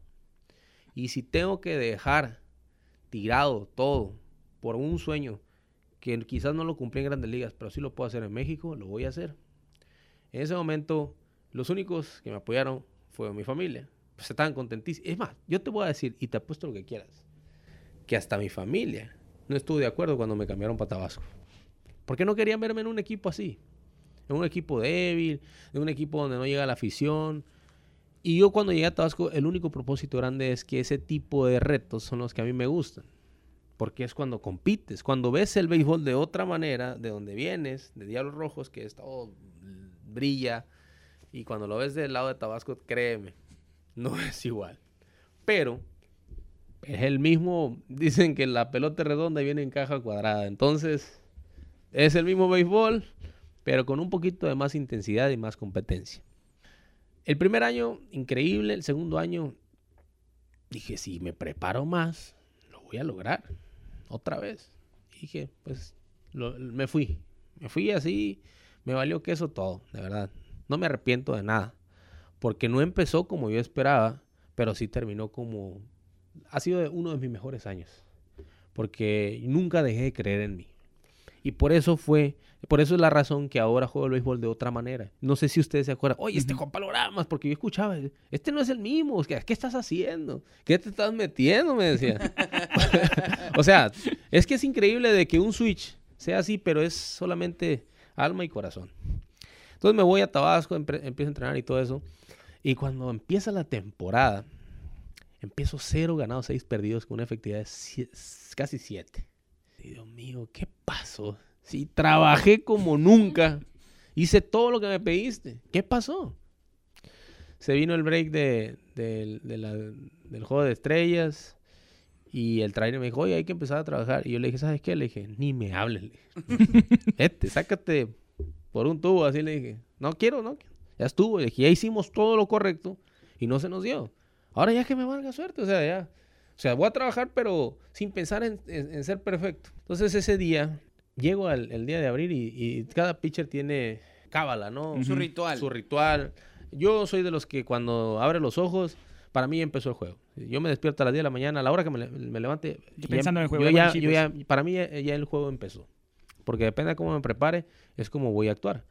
Y si tengo que dejar tirado todo por un sueño que quizás no lo cumplí en grandes ligas, pero sí lo puedo hacer en México, lo voy a hacer. En ese momento, los únicos que me apoyaron fue mi familia. Pues estaban contentísimos. Es más, yo te voy a decir, y te apuesto lo que quieras, que hasta mi familia no estuvo de acuerdo cuando me cambiaron para Tabasco. Porque no querían verme en un equipo así. En un equipo débil, en un equipo donde no llega la afición. Y yo cuando llegué a Tabasco, el único propósito grande es que ese tipo de retos son los que a mí me gustan. Porque es cuando compites, cuando ves el béisbol de otra manera, de donde vienes, de Diablos Rojos, que es todo brilla. Y cuando lo ves del lado de Tabasco, créeme, no es igual. Pero es el mismo, dicen que la pelota es redonda viene en caja cuadrada. Entonces, es el mismo béisbol, pero con un poquito de más intensidad y más competencia. El primer año, increíble. El segundo año, dije, si me preparo más, lo voy a lograr. Otra vez. dije, pues, lo- me fui. Me fui así, me valió queso todo, de verdad. No me arrepiento de nada. Porque no empezó como yo esperaba, pero sí terminó como... Ha sido uno de mis mejores años. Porque nunca dejé de creer en mí. Y por eso fue, por eso es la razón que ahora juego el béisbol de otra manera. No sé si ustedes se acuerdan, oye, este Juan Paloramas, porque yo escuchaba, este no es el mismo, ¿qué, qué estás haciendo? ¿Qué te estás metiendo? Me decía. o sea, es que es increíble de que un switch sea así, pero es solamente alma y corazón. Entonces me voy a Tabasco, empiezo a entrenar y todo eso. Y cuando empieza la temporada, empiezo cero ganados, seis perdidos, con una efectividad de casi siete. Dios mío, ¿qué pasó? Si trabajé como nunca, hice todo lo que me pediste, ¿qué pasó? Se vino el break de, del- de la- del juego de estrellas y el trainer me dijo, oye, hay que empezar a trabajar. Y yo le dije, ¿sabes qué? Le dije, ni me hables. Vete, sácate por un tubo, así le dije. No quiero, no. quiero". Ya estuvo. Le dije, ya hicimos todo lo correcto y no se nos dio. Ahora ya que me valga suerte, o sea, ya. O sea, voy a trabajar, pero sin pensar en, en- en ser perfecto. Entonces ese día, llego al el día de abril y, y cada pitcher tiene cábala, ¿no? Su ritual. Su ritual. Yo soy de los que cuando abre los ojos, para mí empezó el juego. Yo me despierto a las 10 de la mañana, a la hora que me, le- me levante. Yo ya- pensando en el juego, yo ya ya- con yo ya- chips. para mí ya, ya el juego empezó. Porque depende de cómo me prepare, es como voy a actuar.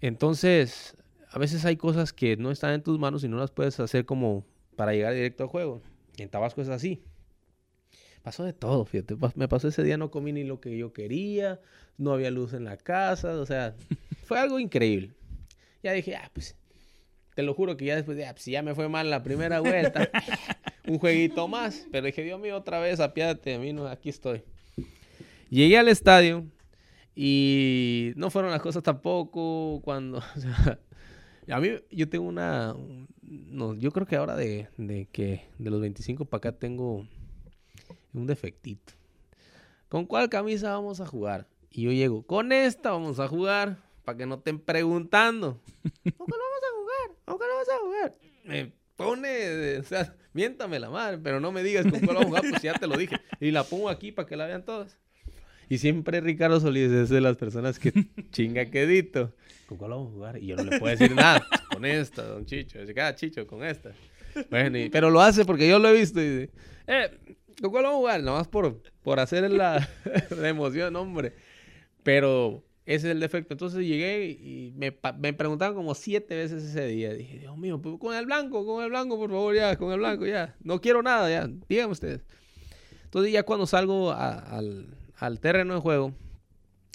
Entonces, a veces hay cosas que no están en tus manos y no las puedes hacer como para llegar directo al juego. En Tabasco es así. Pasó de todo, fíjate. Me pasó ese día, no comí ni lo que yo quería, no había luz en la casa, o sea, fue algo increíble. Ya dije, ah, pues, te lo juro que ya después de, ah, pues, ya me fue mal la primera vuelta, un jueguito más. Pero dije, Dios mío, otra vez, apiádate de mí, no, aquí estoy. Llegué al estadio y no fueron las cosas tampoco cuando... o sea, a mí, yo tengo una... un- No, yo creo que ahora de, de que de los 25 para acá tengo un defectito. ¿Con cuál camisa vamos a jugar? Y yo llego, con esta vamos a jugar, para que no estén preguntando. ¿Con cuál vamos a jugar? ¿Con cuál vamos a jugar? Me pone, o sea, miéntame la madre, pero no me digas con cuál vamos a jugar, pues ya te lo dije. Y la pongo aquí para que la vean todas. Y siempre Ricardo Solís es de las personas que chinga quedito. ¿Con cuál vamos a jugar? Y yo no le puedo decir nada. Con esta, don Chicho. Dice, "Ah, Chicho, con esta. Bueno, y- pero lo hace porque yo lo he visto y dice, eh, ¿con cuál vamos a jugar? Nomás por, por hacer la, la emoción, hombre. Pero ese es el defecto. Entonces llegué y me, me preguntaban como siete veces ese día. Dije, Dios mío, pues, con el blanco, con el blanco, por favor, ya, con el blanco, ya. No quiero nada, ya. Díganme ustedes. Entonces ya cuando salgo a- al, al terreno de juego,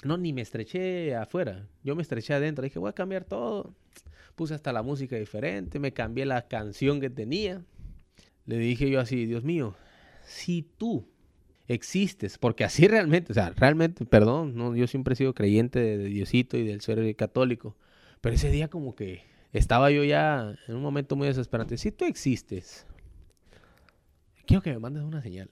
no, ni me estreché afuera. Yo me estreché adentro. Dije, voy a cambiar todo. Puse hasta la música diferente. Me cambié la canción que tenía. Le dije yo así, Dios mío, si tú existes, porque así realmente, o sea, realmente, perdón, no, yo siempre he sido creyente de, Diosito y del ser católico, pero ese día como que estaba yo ya en un momento muy desesperante. Si tú existes, quiero que me mandes una señal.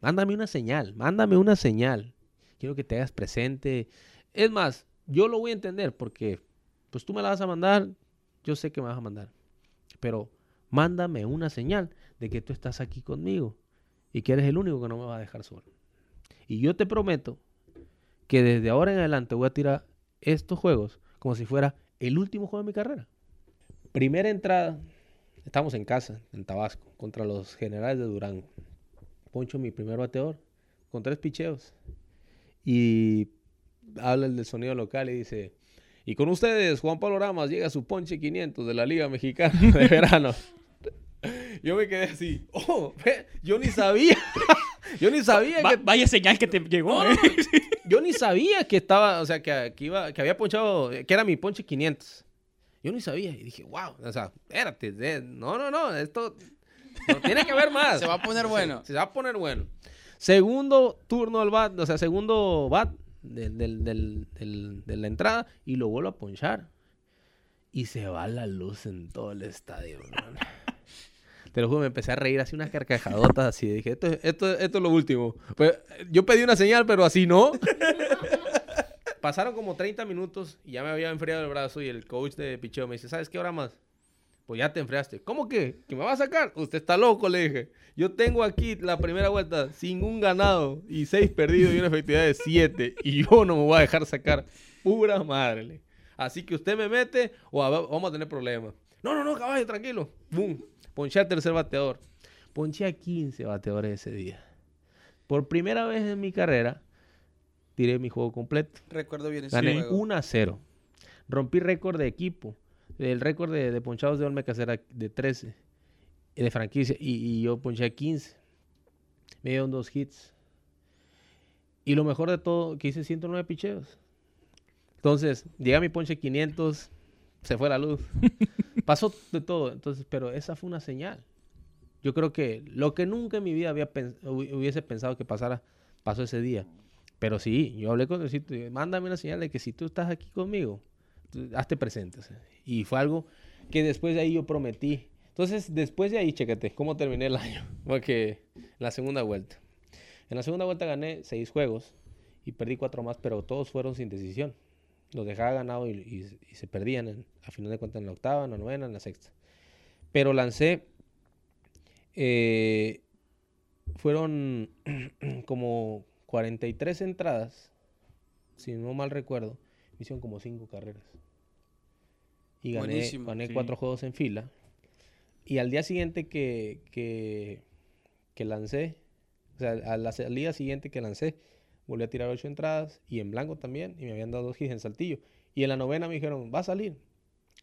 Mándame una señal, mándame una señal. Quiero que te hagas presente. Es más, yo lo voy a entender porque pues tú me la vas a mandar, yo sé que me vas a mandar. Pero mándame una señal de que tú estás aquí conmigo y que eres el único que no me va a dejar solo. Y yo te prometo que desde ahora en adelante voy a tirar estos juegos como si fuera el último juego de mi carrera. Primera entrada, estamos en casa, en Tabasco, contra los generales de Durango. Poncho mi primer bateador con tres picheos. Y habla el del sonido local y dice, y con ustedes, Juan Pablo Ramas, llega su ponche 500 de la Liga Mexicana de verano. Yo me quedé así, oh, yo ni sabía, yo ni sabía Va- que... vaya señal que te llegó. No, ¿eh? yo ni sabía que estaba, o sea, que, que iba, que había ponchado, que era mi ponche 500. Yo ni sabía y dije, wow, o sea, espérate, eh, no, no, no, esto no tiene que haber más. Se va a poner bueno. Se va a poner bueno. Segundo turno al bat, o sea, segundo bat del, del- del- del- de la entrada y lo vuelvo a ponchar. Y se va la luz en todo el estadio, hermano. Te lo juro, me empecé a reír así unas carcajadotas así. Dije, esto, esto, esto es lo último. Pues, yo pedí una señal, pero así no. Pasaron como 30 minutos y ya me había enfriado el brazo y el coach de picheo me dice, ¿sabes qué hora más? Pues ya te enfriaste. ¿Cómo que? ¿Que me va a sacar? Usted está loco, le dije. Yo tengo aquí la primera vuelta sin un ganado y seis perdidos y una efectividad de siete. Y yo no me voy a dejar sacar. Pura madre. le. Así que usted me mete o vamos a tener problemas. No, no, no, caballo, tranquilo. Boom. Ponché al tercer bateador. Ponché a 15 bateadores ese día. Por primera vez en mi carrera, tiré mi juego completo. Recuerdo bien ese Gané juego. 1 a 0. Rompí récord de equipo. El récord de, de ponchados de Olmecas era de 13. eh, De franquicia. Y, y yo ponché a 15. Me dieron dos hits. Y lo mejor de todo, que hice 109 picheos. Entonces, llega mi ponche 500. Se fue la luz. Pasó de todo. Entonces, pero esa fue una señal. Yo creo que lo que nunca en mi vida había pens- hubiese pensado que pasara, pasó ese día. Pero sí, yo hablé con Diosito y mándame una señal de que si tú estás aquí conmigo, hazte presente. Y fue algo que después de ahí yo prometí. Entonces, después de ahí, chécate cómo terminé el año. Porque la segunda vuelta. En la segunda vuelta gané seis juegos y perdí cuatro más, pero todos fueron sin decisión. Los dejaba ganado y, se perdían, en- a final de cuentas, en la octava, en la novena, en la sexta. Pero lancé, eh, fueron como 43 entradas, si no mal recuerdo, hicieron como cinco carreras. Y gané, Buenísimo, gané sí. cuatro juegos en fila. Y al día siguiente que, que, que lancé, o sea, a la salida siguiente que lancé, volví a tirar ocho entradas y en blanco también, y me habían dado dos hits en saltillo. Y en la novena me dijeron, va a salir.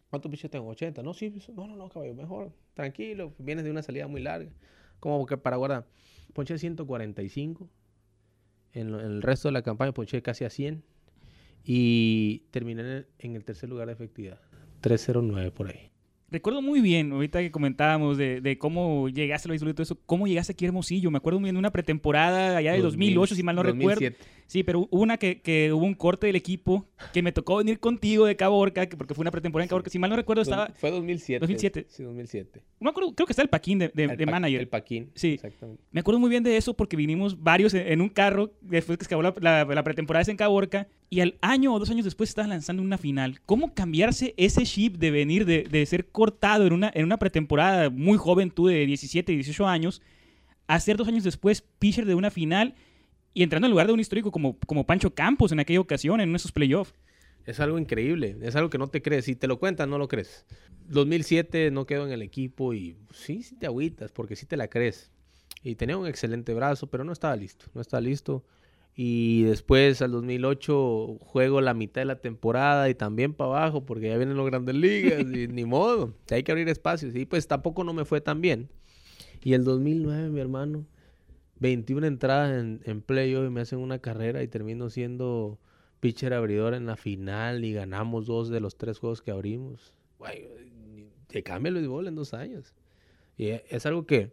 ¿Cuántos piches tengo? 80. No, sí, pues, no, no, no, caballo, mejor. Tranquilo, vienes de una salida muy larga. Como que para guardar. Ponché 145. En, lo- en el resto de la campaña ponché casi a 100. Y terminé en el, tercer lugar de efectividad. 309 por ahí. Recuerdo muy bien, ahorita que comentábamos de, de cómo llegaste al béisbol y todo eso, cómo llegaste aquí a Hermosillo. Me acuerdo muy bien de una pretemporada allá de 2008, si mal no recuerdo. 2007. Sí, pero hubo una que, que hubo un corte del equipo que me tocó venir contigo de Caborca, que porque fue una pretemporada en Caborca. Si mal no recuerdo, estaba. Fue 2007. 2007. Sí, 2007. No me acuerdo, creo que está el Paquín de, de- El de pa- manager. El Paquín. Sí. Exactamente. Me acuerdo muy bien de eso porque vinimos varios en, en un carro después que se acabó la, la- la pretemporada en Caborca y al año o dos años después estabas lanzando una final. ¿Cómo cambiarse ese chip de venir, de, de ser cortado en una, en una pretemporada muy joven, tú de 17, 18 años, a ser dos años después pitcher de una final y entrando en lugar de un histórico como, como Pancho Campos en aquella ocasión, en esos playoffs? Es algo increíble, es algo que no te crees. Si te lo cuentan, no lo crees. 2007 no quedo en el equipo y sí, sí te agüitas porque sí te la crees. Y tenía un excelente brazo, pero no estaba listo, no estaba listo. Y después al 2008 juego la mitad de la temporada y también para abajo porque ya vienen los grandes ligas y ni modo, hay que abrir espacios. Y pues tampoco no me fue tan bien. Y el 2009, mi hermano, 21 entradas en, en playoff y me hacen una carrera y termino siendo pitcher abridor en la final y ganamos dos de los tres juegos que abrimos. Güey, te cambia el béisbol en dos años. Y e- es algo que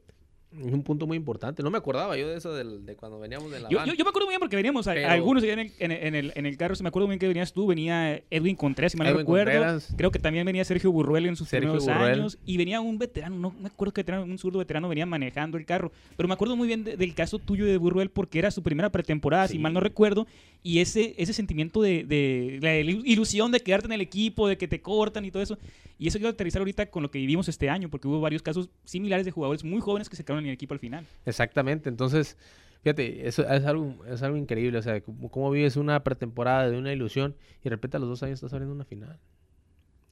es un punto muy importante. No me acordaba yo de eso del- de cuando veníamos de la Yo, van. yo, yo me acuerdo muy bien porque veníamos, a- algunos en el, en, el, en el- carro, se me acuerdo muy bien que venías tú, venía Edwin Contreras, si mal no recuerdo. Contreras. Creo que también venía Sergio Burruel en sus Sergio primeros Burruel. años. Y venía un veterano, no me acuerdo qué veterano, un zurdo veterano venía manejando el carro. Pero me acuerdo muy bien de- del caso tuyo de Burruel porque era su primera pretemporada, si mal no recuerdo. Y ese, ese sentimiento de, de la ilu- ilusión de quedarte en el equipo, de que te cortan y todo eso. Y eso quiero aterrizar ahorita con lo que vivimos este año, porque hubo varios casos similares de jugadores muy jóvenes que se quedaron en el equipo al final. Exactamente, entonces, fíjate, eso es algo, es algo increíble, o sea, cómo vives una pretemporada de una ilusión y de repente a los dos años estás abriendo una final.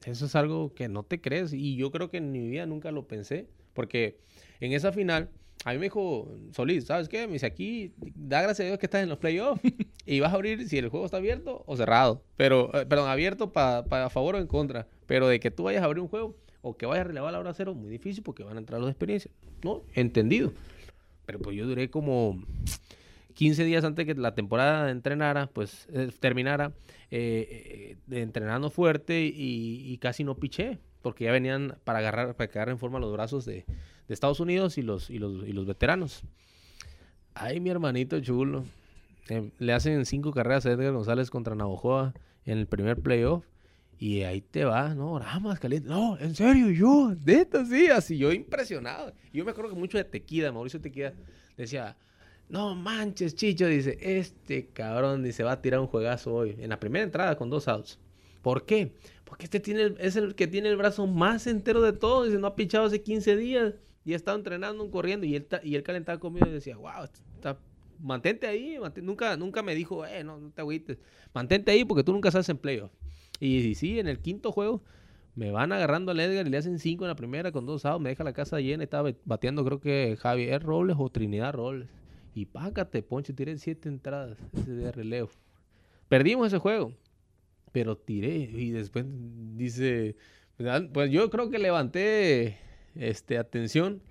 Eso es algo que no te crees y yo creo que en mi vida nunca lo pensé, porque en esa final A mí me dijo Solís, ¿sabes qué? Me dice, aquí da gracias a Dios que estás en los playoffs y vas a abrir si el juego está abierto o cerrado. Pero, eh, perdón, abierto para a favor o en contra. Pero de que tú vayas a abrir un juego o que vayas a relevar la hora cero, muy difícil porque van a entrar los de experiencia. Entendido. Pero pues yo duré como 15 días antes que la temporada entrenara, pues eh, terminara, eh, entrenando fuerte y, y casi no piché, porque ya venían para agarrar, para quedar en forma los brazos de, de Estados Unidos y los, y los, y los veteranos. Ay, mi hermanito chulo. Eh, le hacen cinco carreras a Edgar González contra Navajoa en el primer playoff. Y ahí te va, no, Ramas caliente. No, en serio, yo, neta, sí, así, yo impresionado. Yo me acuerdo que mucho de Tequida, Mauricio Tequida, decía, no manches, Chicho, dice, este cabrón, dice, va a tirar un juegazo hoy, en la primera entrada con dos outs. ¿Por qué? Porque este tiene, es el que tiene el brazo más entero de todos, dice, no ha pichado hace 15 días y ha estado entrenando, corriendo, y él, y él calentaba conmigo y decía, wow, mantente ahí, mantén-". nunca, nunca me dijo, eh, no, no te agüites, mantente ahí porque tú nunca estás en playoff. Y, y sí, en el quinto juego me van agarrando al Edgar y le hacen cinco en la primera con dos outs, me deja la casa llena, estaba bateando creo que Javier Robles o Trinidad Robles. Y pácate, Poncho, tiré siete entradas de relevo. Perdimos ese juego, pero tiré y después dice, ah, pues yo creo que levanté este atención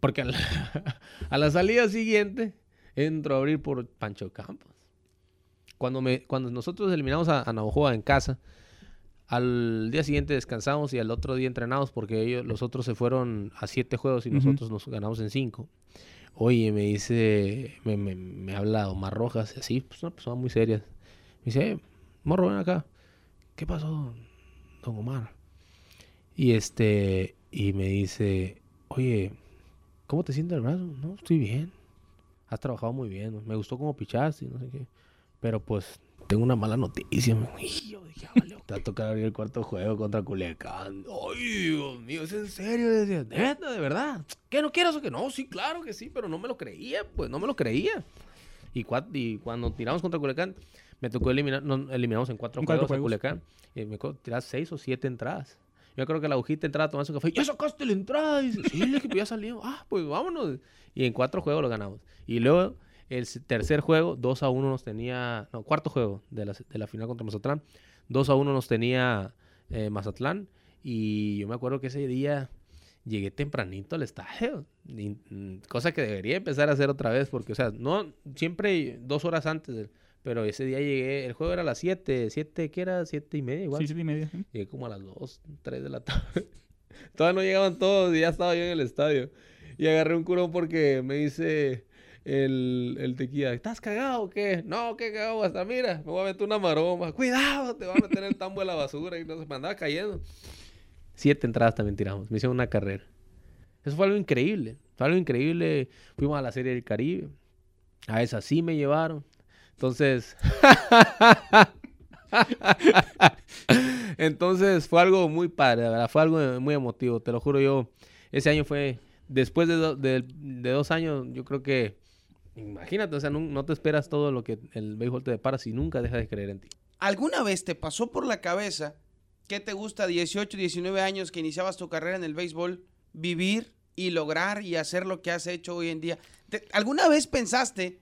porque a la, a la salida siguiente entro a abrir por Pancho Campos. Cuando, me, cuando nosotros eliminamos a, a Navajoa en casa, al día siguiente descansamos y al otro día entrenamos porque ellos, los otros se fueron a siete juegos y nosotros nos ganamos en cinco. Oye, me dice, me, me, me habla Omar Rojas, así, pues una persona muy seria. Me dice, eh, morro, ven acá. ¿Qué pasó, don Omar? Y este, y me dice, oye, ¿cómo te sientes el brazo? No, estoy bien. Has trabajado muy bien. Me gustó cómo pichaste y no sé qué. Pero pues, tengo una mala noticia. Y yo dije, "Ah, vale, te va a tocar abrir el cuarto juego contra Culiacán. Ay, Dios mío, ¿es en serio? Decía, neta, de verdad. ¿Qué no quieres o qué? No, sí, claro que sí, pero no me lo creía, pues, no me lo creía. Y, cua- y cuando tiramos contra Culiacán, me tocó eliminar, eliminamos en cuatro En juegos cuatro a juegos. Culiacán. Y me tocó tirar seis o siete entradas. Yo creo que la agujita entraba a tomarse un café. ¡Ya sacaste la entrada! Y dice, sí, el equipo ya salió. Ah, pues vámonos. Y en cuatro juegos lo ganamos. Y luego, el tercer juego, 2 a 1 nos tenía... No, cuarto juego de la, de la final contra Mazatlán. 2 a 1 nos tenía eh, Mazatlán. Y yo me acuerdo que ese día llegué tempranito al estadio. mm, cosa que debería empezar a hacer otra vez. Porque, o sea, no siempre dos horas antes. del- pero ese día llegué... El juego era a las 7. ¿7 qué era? 7 y media igual. Sí, siete y media. ¿eh? Llegué como a las 2, 3 de la tarde. Todavía no llegaban todos y ya estaba yo en el estadio. Y agarré un curón porque me dice el, el tequila, ¿estás cagado o qué? No, qué cagado, hasta mira, me voy a meter una maroma. Cuidado, te va a meter el tambo de la basura y no se me andaba cayendo. Siete entradas también tiramos, me hicieron una carrera. Eso fue algo increíble, fue algo increíble. Fuimos a la Serie del Caribe, a esa sí me llevaron. Entonces, Entonces fue algo muy padre, la verdad, fue algo muy emotivo, te lo juro yo. Ese año fue, después de, de- dos años, yo creo que, imagínate, o sea, no, te esperas todo lo que el béisbol te depara si nunca dejas de creer en ti. ¿Alguna vez te pasó por la cabeza que te gusta 18, 19 años que iniciabas tu carrera en el béisbol, vivir y lograr y hacer lo que has hecho hoy en día? ¿Te- ¿Alguna vez pensaste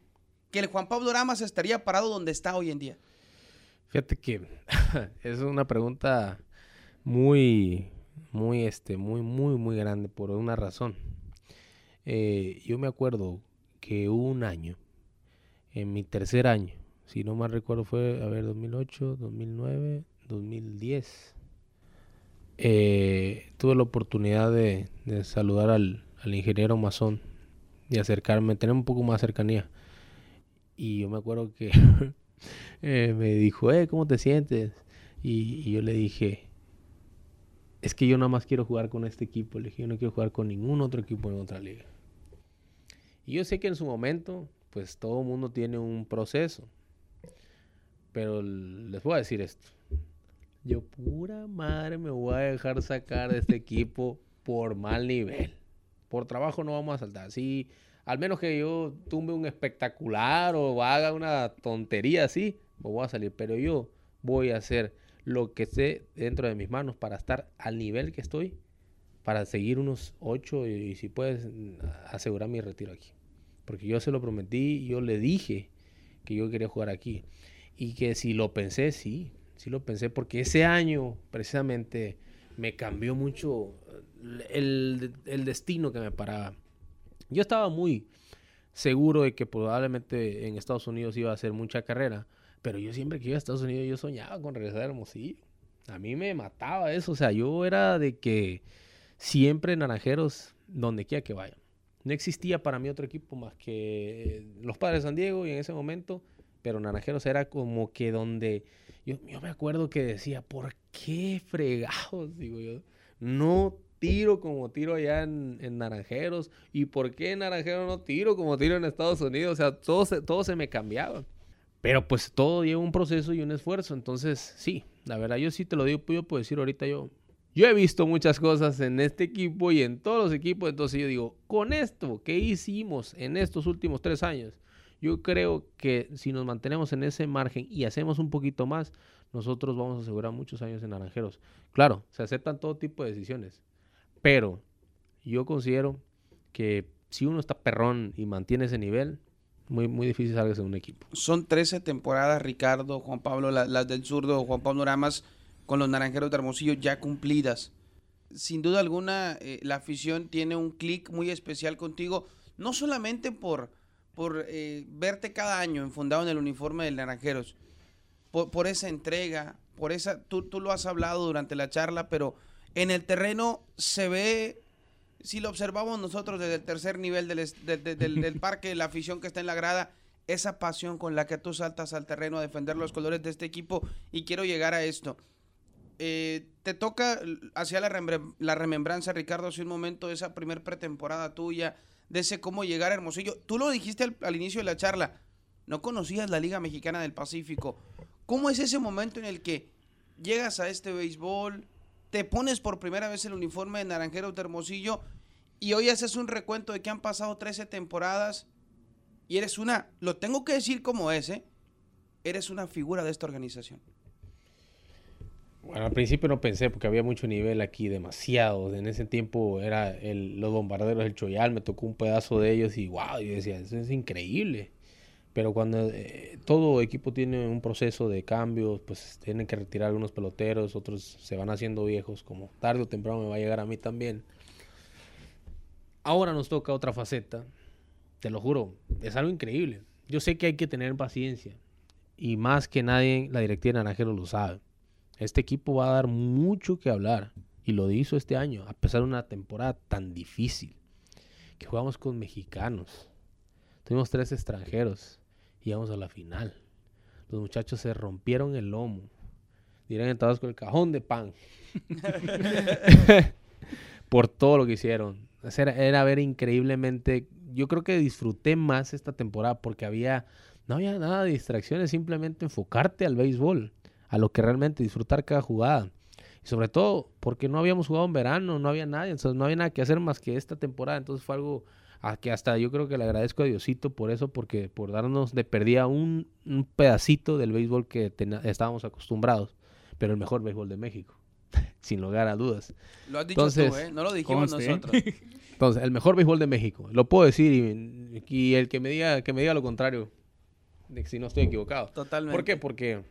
que el Juan Pablo Ramas estaría parado donde está hoy en día? Fíjate que es una pregunta muy, muy, este, muy, muy, muy grande por una razón. Eh, yo me acuerdo que un año, en mi tercer año, si no mal recuerdo fue, a ver, 2008, 2009, 2010. eh, tuve la oportunidad de, saludar al, ingeniero masón y acercarme, tener un poco más cercanía. Y yo me acuerdo que eh, me dijo, eh, ¿cómo te sientes? Y, y yo le dije, es que yo nada más quiero jugar con este equipo. Le dije, yo no quiero jugar con ningún otro equipo en otra liga. Y yo sé que en su momento, pues todo mundo tiene un proceso. Pero les voy a decir esto. Yo pura madre me voy a dejar sacar de este equipo por mal nivel. Por trabajo no vamos a saltar. Sí, al menos que yo tumbe un espectacular o haga una tontería así, me voy a salir. Pero yo voy a hacer lo que sé dentro de mis manos para estar al nivel que estoy para seguir unos ocho y, y si puedes mm, asegurar mi retiro aquí. Porque yo se lo prometí, yo le dije que yo quería jugar aquí. Y que si lo pensé, sí, sí lo pensé, porque ese año precisamente me cambió mucho el, el destino que me paraba. Yo estaba muy seguro de que probablemente en Estados Unidos iba a hacer mucha carrera, pero yo siempre que iba a Estados Unidos yo soñaba con regresar a Hermosillo. A mí me mataba eso, o sea, yo era de que siempre naranjeros, donde quiera que vayan. No existía para mí otro equipo más que los Padres de San Diego y en ese momento, pero Naranjeros era como que donde yo, yo me acuerdo que decía, ¿por qué fregados? Digo yo, no tiro como tiro allá en, en Naranjeros y por qué en Naranjeros no tiro como tiro en Estados Unidos, o sea, todo se, todo se me cambiaba. Pero pues todo lleva un proceso y un esfuerzo, entonces sí, la verdad yo sí te lo digo, yo puedo decir ahorita yo, yo he visto muchas cosas en este equipo y en todos los equipos, entonces yo digo, con esto que hicimos en estos últimos tres años, yo creo que si nos mantenemos en ese margen y hacemos un poquito más, nosotros vamos a asegurar muchos años en Naranjeros. Claro, se aceptan todo tipo de decisiones, pero yo considero que si uno está perrón y mantiene ese nivel, muy, muy difícil salgas de un equipo. Son 13 temporadas, Ricardo, Juan Pablo, la- las del zurdo, Juan Pablo Ramas, con los naranjeros de Hermosillo ya cumplidas. Sin duda alguna, eh, la afición tiene un clic muy especial contigo, no solamente por, por eh, verte cada año enfundado en el uniforme del Naranjeros, por, por esa entrega, por esa, tú, tú lo has hablado durante la charla, pero en el terreno se ve, si lo observamos nosotros desde el tercer nivel del, es- de- de- del, del parque, la afición que está en la grada, esa pasión con la que tú saltas al terreno a defender los colores de este equipo y quiero llegar a esto. Eh, te toca hacia la, la remembranza, Ricardo, hace un momento de esa primer pretemporada tuya, de ese cómo llegar a Hermosillo. Tú lo dijiste al, al inicio de la charla, no conocías la Liga Mexicana del Pacífico. ¿Cómo es ese momento en el que llegas a este béisbol, te pones por primera vez el uniforme de Naranjeros de Hermosillo y hoy haces un recuento de que han pasado 13 temporadas y eres una, lo tengo que decir como es, ¿eh? eres una figura de esta organización. Bueno, al principio no pensé porque había mucho nivel aquí, demasiado. En ese tiempo era el, los bombarderos del Choyal, me tocó un pedazo de ellos y wow, yo decía, eso es increíble. Pero cuando eh, todo equipo tiene un proceso de cambios, pues tienen que retirar algunos peloteros, otros se van haciendo viejos, como tarde o temprano me va a llegar a mí también. Ahora nos toca otra faceta, te lo juro, es algo increíble. Yo sé que hay que tener paciencia y más que nadie la directiva de Naranjero lo sabe. Este equipo va a dar mucho que hablar y lo hizo este año, a pesar de una temporada tan difícil. Que jugamos con mexicanos, tuvimos tres extranjeros llegamos a la final. Los muchachos se rompieron el lomo, dirán en Tabasco el cajón de pan, por todo lo que hicieron. Era, era ver increíblemente. Yo creo que disfruté más esta temporada porque había. No había nada de distracciones, simplemente enfocarte al béisbol, a lo que realmente disfrutar cada jugada. Y sobre todo porque no habíamos jugado en verano, no había nadie, entonces no había nada que hacer más que esta temporada. Entonces fue algo a que hasta yo creo que le agradezco a Diosito por eso, porque por darnos de perdida un, un pedacito del béisbol que tena- estábamos acostumbrados, pero el mejor béisbol de México, sin lugar a dudas. Lo has dicho tú, Entonces, ¿eh? No lo dijimos conste. nosotros. Entonces, el mejor béisbol de México. Lo puedo decir y, y el que me diga que me diga lo contrario, de que si no estoy equivocado. Totalmente. ¿Por qué? Porque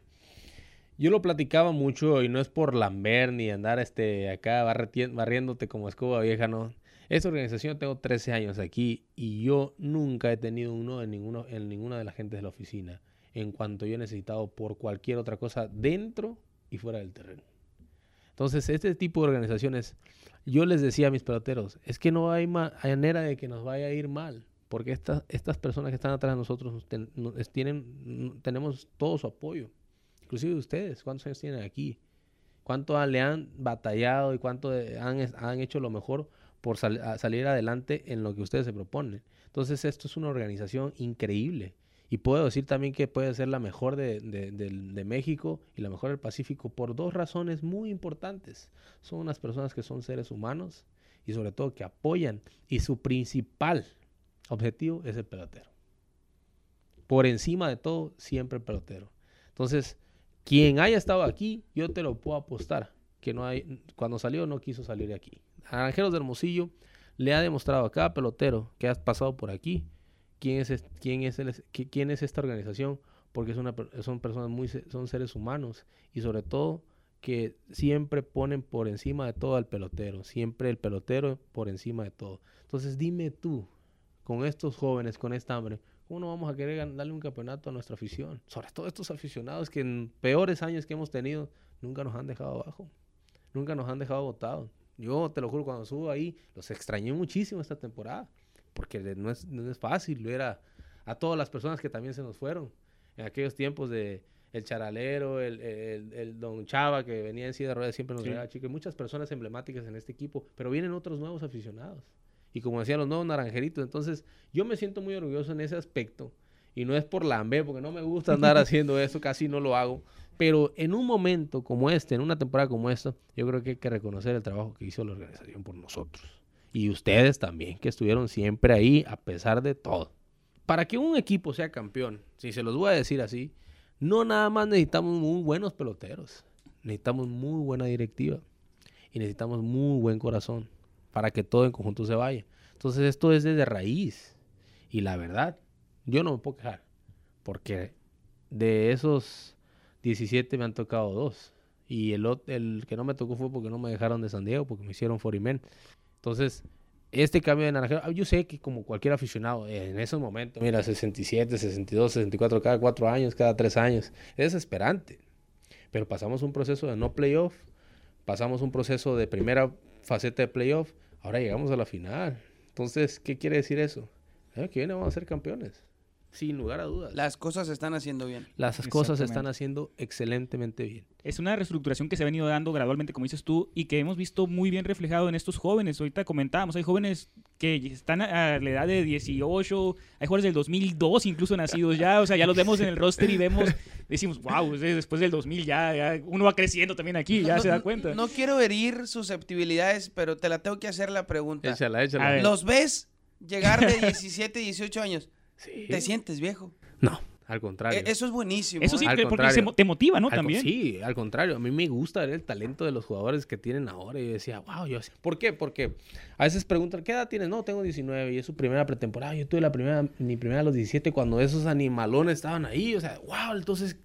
yo lo platicaba mucho y no es por lamber ni andar este acá barriéndote como escoba vieja, no. Esta organización tengo 13 años aquí y yo nunca he tenido uno en ninguno en ninguna de las gentes de la oficina en cuanto yo he necesitado por cualquier otra cosa dentro y fuera del terreno. Entonces, este tipo de organizaciones, yo les decía a mis peloteros, es que no hay ma- manera de que nos vaya a ir mal, porque estas, estas personas que están atrás de nosotros tienen, tenemos todo su apoyo, inclusive ustedes, ¿cuántos años tienen aquí? ¿Cuánto le han batallado y cuánto eh, han, han hecho lo mejor por salir adelante en lo que ustedes se proponen? Entonces, esto es una organización increíble. Y puedo decir también que puede ser la mejor de, de- de México y la mejor del Pacífico por dos razones muy importantes. Son unas personas que son seres humanos y sobre todo que apoyan y su principal objetivo es el pelotero. Por encima de todo, siempre el pelotero. Entonces, quien haya estado aquí, yo te lo puedo apostar, que no hay, cuando salió no quiso salir de aquí. Naranjeros de Hermosillo le ha demostrado a cada pelotero que ha pasado por aquí quién es, quién es, esta organización, porque son personas muy, son seres humanos y sobre todo que siempre ponen por encima de todo al pelotero, siempre el pelotero por encima de todo. Entonces dime tú, con estos jóvenes, con esta hambre, ¿cómo no vamos a querer darle un campeonato a nuestra afición? Sobre todo estos aficionados que en peores años que hemos tenido nunca nos han dejado abajo, nunca nos han dejado botados. Yo te lo juro, cuando subo ahí, los extrañé muchísimo esta temporada, porque no es, no es fácil ver a, a todas las personas que también se nos fueron en aquellos tiempos de el charalero, el, el- el don Chava que venía en silla de ruedas siempre nos Sí. regalaba chicos, muchas personas emblemáticas en este equipo, pero vienen otros nuevos aficionados. Y como decían los nuevos naranjeritos, entonces yo me siento muy orgulloso en ese aspecto. Y no es por lambe, porque no me gusta andar haciendo eso, casi no lo hago. Pero en un momento como este, en una temporada como esta, yo creo que hay que reconocer el trabajo que hizo la organización por nosotros. Y ustedes también, que estuvieron siempre ahí a pesar de todo. Para que un equipo sea campeón, si se los voy a decir así, no nada más necesitamos muy buenos peloteros. Necesitamos muy buena directiva. Y necesitamos muy buen corazón para que todo en conjunto se vaya. Entonces esto es desde raíz. Y la verdad, yo no me puedo quejar. Porque de esos 17 me han tocado dos. Y el, el que no me tocó fue porque no me dejaron de San Diego, porque me hicieron Forimen. Entonces, este cambio de naranjero, ah, yo sé que como cualquier aficionado, en esos momentos, mira, 67, 62, 64, cada cuatro años, cada tres años, es desesperante. Pero pasamos un proceso de no playoff, pasamos un proceso de primera faceta de playoff, ahora llegamos a la final. Entonces, ¿qué quiere decir eso? El año que viene vamos a ser campeones, sin lugar a dudas. Las cosas se están haciendo bien. Las cosas se están haciendo excelentemente bien. Es una reestructuración que se ha venido dando gradualmente, como dices tú, y que hemos visto muy bien reflejado en estos jóvenes. Ahorita comentábamos, hay jóvenes que están a la edad de 18, hay jugadores del 2002 incluso nacidos ya, o sea, ya los vemos en el roster y vemos, decimos, wow, después del 2000 ya, ya uno va creciendo también aquí, ya No- se da no- cuenta. No quiero herir susceptibilidades, pero te la tengo que hacer la pregunta. Échala, échala. ¿Los ves llegar de 17, 18 años? Sí. ¿Te sientes viejo? No, al contrario. E- Eso es buenísimo. Eso sí, ¿eh? Al porque contrario. se mo- te motiva, ¿no? Al También. Sí, al contrario, a mí me gusta ver el talento de los jugadores que tienen ahora. Y yo decía, wow, yo... ¿por qué? Porque a veces preguntan, ¿qué edad tienes? No, tengo 19 y es su primera pretemporada. Yo tuve la primera, mi primera a los 17 cuando esos animalones estaban ahí. O sea, wow, entonces,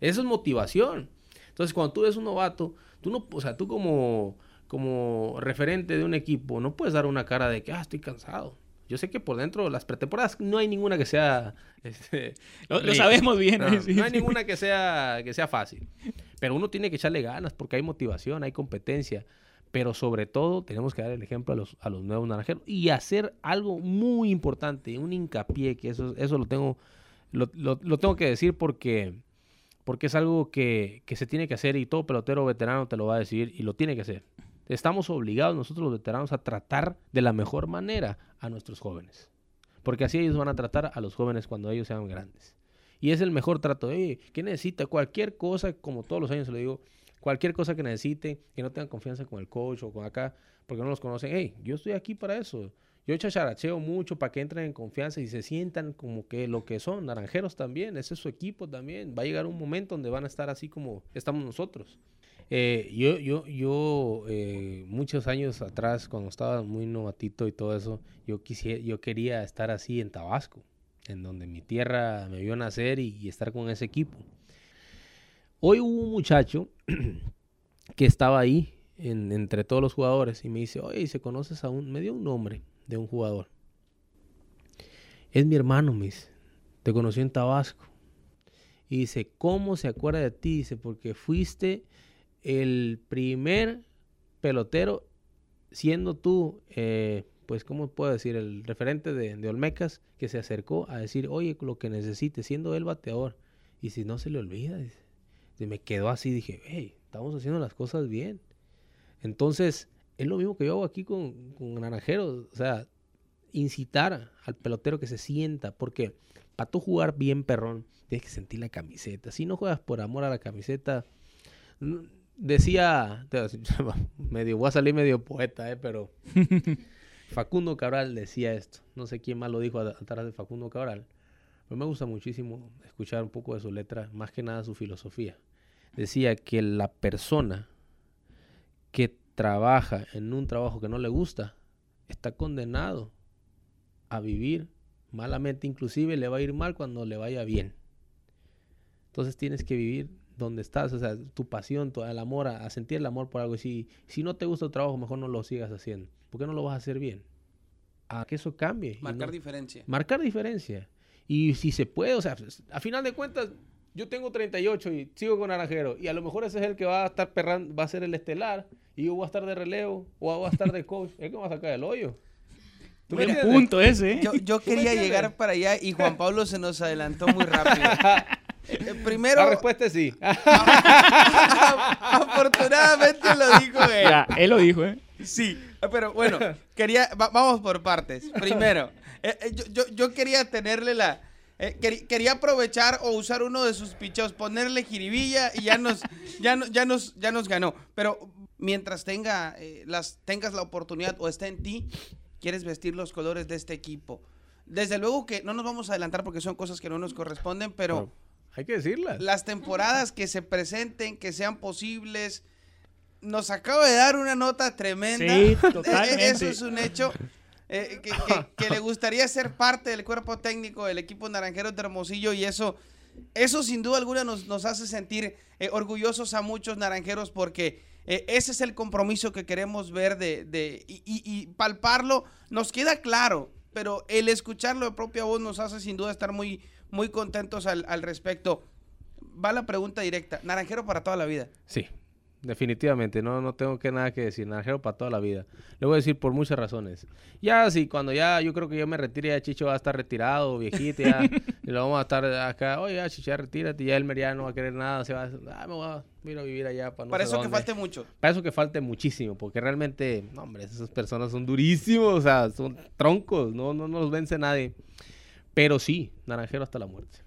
eso es motivación. Entonces, cuando tú ves un novato, tú no, o sea, tú como, como referente de un equipo, no puedes dar una cara de que, ah, estoy cansado. Yo sé que por dentro de las pretemporadas no hay ninguna que sea... este, Lo, sabemos bien. No. Sí, no hay sí. ninguna que sea, que sea fácil. Pero uno tiene que echarle ganas porque hay motivación, hay competencia. Pero sobre todo tenemos que dar el ejemplo a los, a los nuevos naranjeros y hacer algo muy importante, un hincapié, que eso, eso lo tengo, lo, lo- lo tengo que decir porque, porque es algo que, que se tiene que hacer y todo pelotero veterano te lo va a decir y lo tiene que hacer. Estamos obligados nosotros los veteranos a tratar de la mejor manera a nuestros jóvenes. Porque así ellos van a tratar a los jóvenes cuando ellos sean grandes. Y es el mejor trato. Oye, ¿qué necesita? Cualquier cosa, como todos los años se lo digo, cualquier cosa que necesite, que no tengan confianza con el coach o con acá, porque no los conocen. Hey, yo estoy aquí para eso. Yo chacharacheo mucho para que entren en confianza y se sientan como que lo que son, naranjeros también, ese es su equipo también. Va a llegar un momento donde van a estar así como estamos nosotros. Eh, yo, yo, yo, eh, muchos años atrás, cuando estaba muy novatito y todo eso, yo quisiera, yo quería estar así en Tabasco, en donde mi tierra me vio nacer y, estar con ese equipo. Hoy hubo un muchacho que estaba ahí en- entre todos los jugadores y me dice, oye, ¿se conoces a un, me dio un nombre de un jugador. Es mi hermano, me te conoció en Tabasco. Y dice, ¿cómo se acuerda de ti? Dice, porque fuiste el primer pelotero, siendo tú, eh, pues, ¿cómo puedo decir? El referente de, Olmecas, que se acercó a decir, oye, lo que necesite, siendo él bateador. Y si no se le olvida, dice. Y me quedó así, dije, hey, estamos haciendo las cosas bien. Entonces, es lo mismo que yo hago aquí con, con Naranjeros. O sea, incitar al pelotero que se sienta, porque para tú jugar bien perrón, tienes que sentir la camiseta. Si no juegas por amor a la camiseta, decía, medio, voy a salir medio poeta, eh, pero Facundo Cabral decía esto. No sé quién más lo dijo atrás de Facundo Cabral. Pero me gusta muchísimo escuchar un poco de su letra, más que nada su filosofía. Decía que la persona que trabaja en un trabajo que no le gusta, está condenado a vivir malamente, inclusive le va a ir mal cuando le vaya bien. Entonces tienes que vivir donde estás, o sea, tu pasión, tu, el amor, a, a sentir el amor por algo. Y si, si no te gusta el trabajo, mejor no lo sigas haciendo. ¿Por qué no lo vas a hacer bien? A que eso cambie. Marcar no- diferencia. marcar diferencia. Y si se puede, o sea, a final de cuentas, yo tengo 38 y sigo con Naranjero. Y a lo mejor ese es el que va a estar perrando, va a ser el estelar. Y yo voy a estar de relevo o voy a estar de coach. Es que me va a sacar el hoyo. ¿Tú entiendes? punto ese, ¿eh? Yo, yo ¿Tú me quería llegar para allá y Juan Pablo se nos adelantó muy rápido. Eh, primero, La respuesta es sí. afortunadamente lo dijo él. Ya, él lo dijo, ¿eh? Sí, pero bueno, quería, va- vamos por partes. Primero, eh, eh, yo, yo- yo quería tenerle la, eh, queri- quería aprovechar o usar uno de sus picheos, ponerle jiribilla y ya nos, ya, no- ya nos, ya nos ganó. Pero mientras tenga, eh, las, tengas la oportunidad o esté en ti, quieres vestir los colores de este equipo. Desde luego que no nos vamos a adelantar porque son cosas que no nos corresponden, pero Hay que decirla. las temporadas que se presenten, que sean posibles. Nos acaba de dar una nota tremenda. Sí, totalmente. Eso es un hecho. eh, que, que- que le gustaría ser parte del cuerpo técnico del equipo Naranjeros de Hermosillo y eso, eso sin duda alguna nos, nos hace sentir eh, orgullosos a muchos naranjeros porque eh, ese es el compromiso que queremos ver de, de- y, y- y palparlo. Nos queda claro, pero el escucharlo de propia voz nos hace sin duda estar muy, muy contentos al, al respecto. Va la pregunta directa. Naranjero para toda la vida. Sí, definitivamente. No, no tengo que nada que decir. Naranjero para toda la vida. Le voy a decir por muchas razones. Ya, sí, cuando ya yo creo que yo me retire, ya Chicho va a estar retirado, viejito, ya. y lo vamos a estar acá. Oye, ya, Chicho, ya retírate. Ya Elmer ya no va a querer nada. Se va a, ah, me voy a, voy a ir a vivir allá para no para sé eso que dónde". falte mucho. Para eso que falte muchísimo, porque realmente, no, hombre, esas personas son durísimos, o sea, son troncos, no, no, no los vence nadie. Pero sí, naranjero hasta la muerte.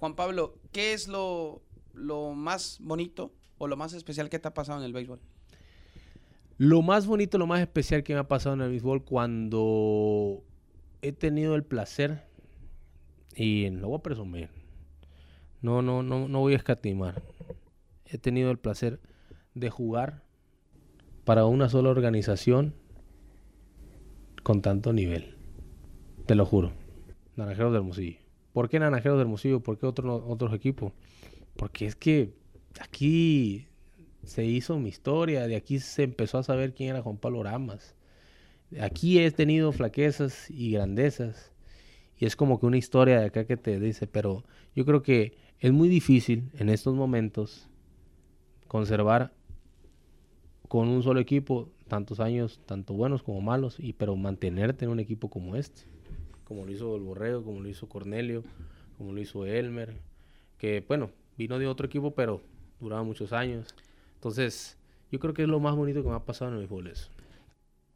Juan Pablo, ¿qué es lo, lo más bonito o lo más especial que te ha pasado en el béisbol? Lo más bonito, lo más especial que me ha pasado en el béisbol cuando he tenido el placer, y lo voy a presumir, no, no, no, no voy a escatimar, he tenido el placer de jugar para una sola organización con tanto nivel. Te lo juro. Naranjeros de Hermosillo. ¿Por qué Naranjeros de Hermosillo? ¿Por qué otro, otros equipos? Porque es que aquí se hizo mi historia, de aquí se empezó a saber quién era Juan Pablo Ramas. Aquí he tenido flaquezas y grandezas. Y es como que una historia de acá que te dice, pero yo creo que es muy difícil en estos momentos conservar con un solo equipo tantos años, tanto buenos como malos, y pero mantenerte en un equipo como este, como lo hizo el Borrego, como lo hizo Cornelio, como lo hizo Elmer, que bueno, vino de otro equipo, pero duraba muchos años. Entonces, yo creo que es lo más bonito que me ha pasado en el béisbol eso.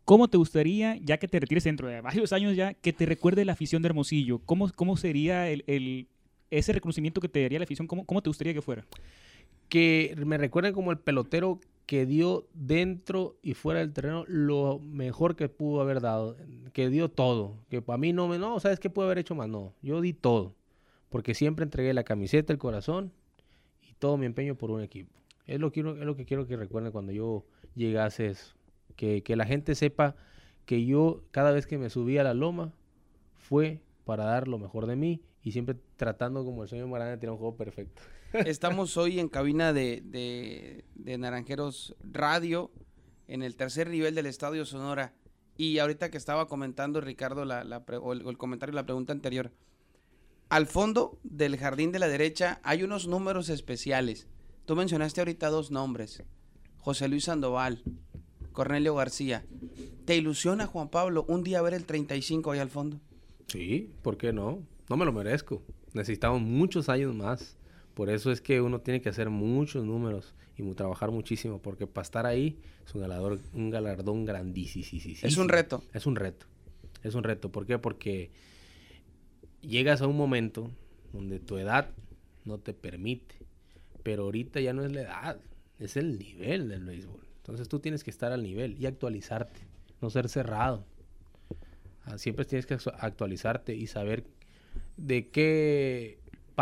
¿Cómo te gustaría, ya que te retires dentro de varios años ya, que te recuerde la afición de Hermosillo? ¿Cómo, cómo sería el, el- ese reconocimiento que te daría la afición? ¿Cómo, cómo te gustaría que fuera? que me recuerden como el pelotero que dio dentro y fuera del terreno lo mejor que pudo haber dado, que dio todo, que para mí no me, no, ¿sabes qué pude haber hecho más? No, yo di todo, porque siempre entregué la camiseta, el corazón y todo mi empeño por un equipo. Es lo que, quiero- es lo que quiero que recuerden cuando yo llegase eso, que, que la gente sepa que yo cada vez que me subí a la loma fue para dar lo mejor de mí y siempre tratando como el señor Marana de tirar un juego perfecto. Estamos hoy en cabina de, de- Naranjeros Radio, en el tercer nivel del Estadio Sonora. Y ahorita que estaba comentando Ricardo la, pre- o el, el comentario, la pregunta anterior. Al fondo del jardín de la derecha hay unos números especiales. Tú mencionaste ahorita dos nombres. José Luis Sandoval, Cornelio García. ¿Te ilusiona, Juan Pablo, un día ver el 35 ahí al fondo? Sí, ¿por qué no? No me lo merezco. Necesitamos muchos años más. Por eso es que uno tiene que hacer muchos números y mu- trabajar muchísimo, porque para estar ahí es un galardón, un galardón grandísimo. Es un reto. Es un reto. Es un reto. ¿Por qué? Porque llegas a un momento donde tu edad no te permite. Pero ahorita ya no es la edad, es el nivel del béisbol. Entonces tú tienes que estar al nivel y actualizarte, no ser cerrado. Ah, Siempre tienes que actu- actualizarte y saber de qué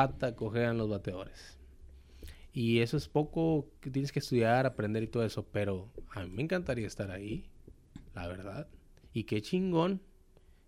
pata cojean los bateadores. Y eso es poco que tienes que estudiar, aprender y todo eso. Pero a mí me encantaría estar ahí, la verdad. Y qué chingón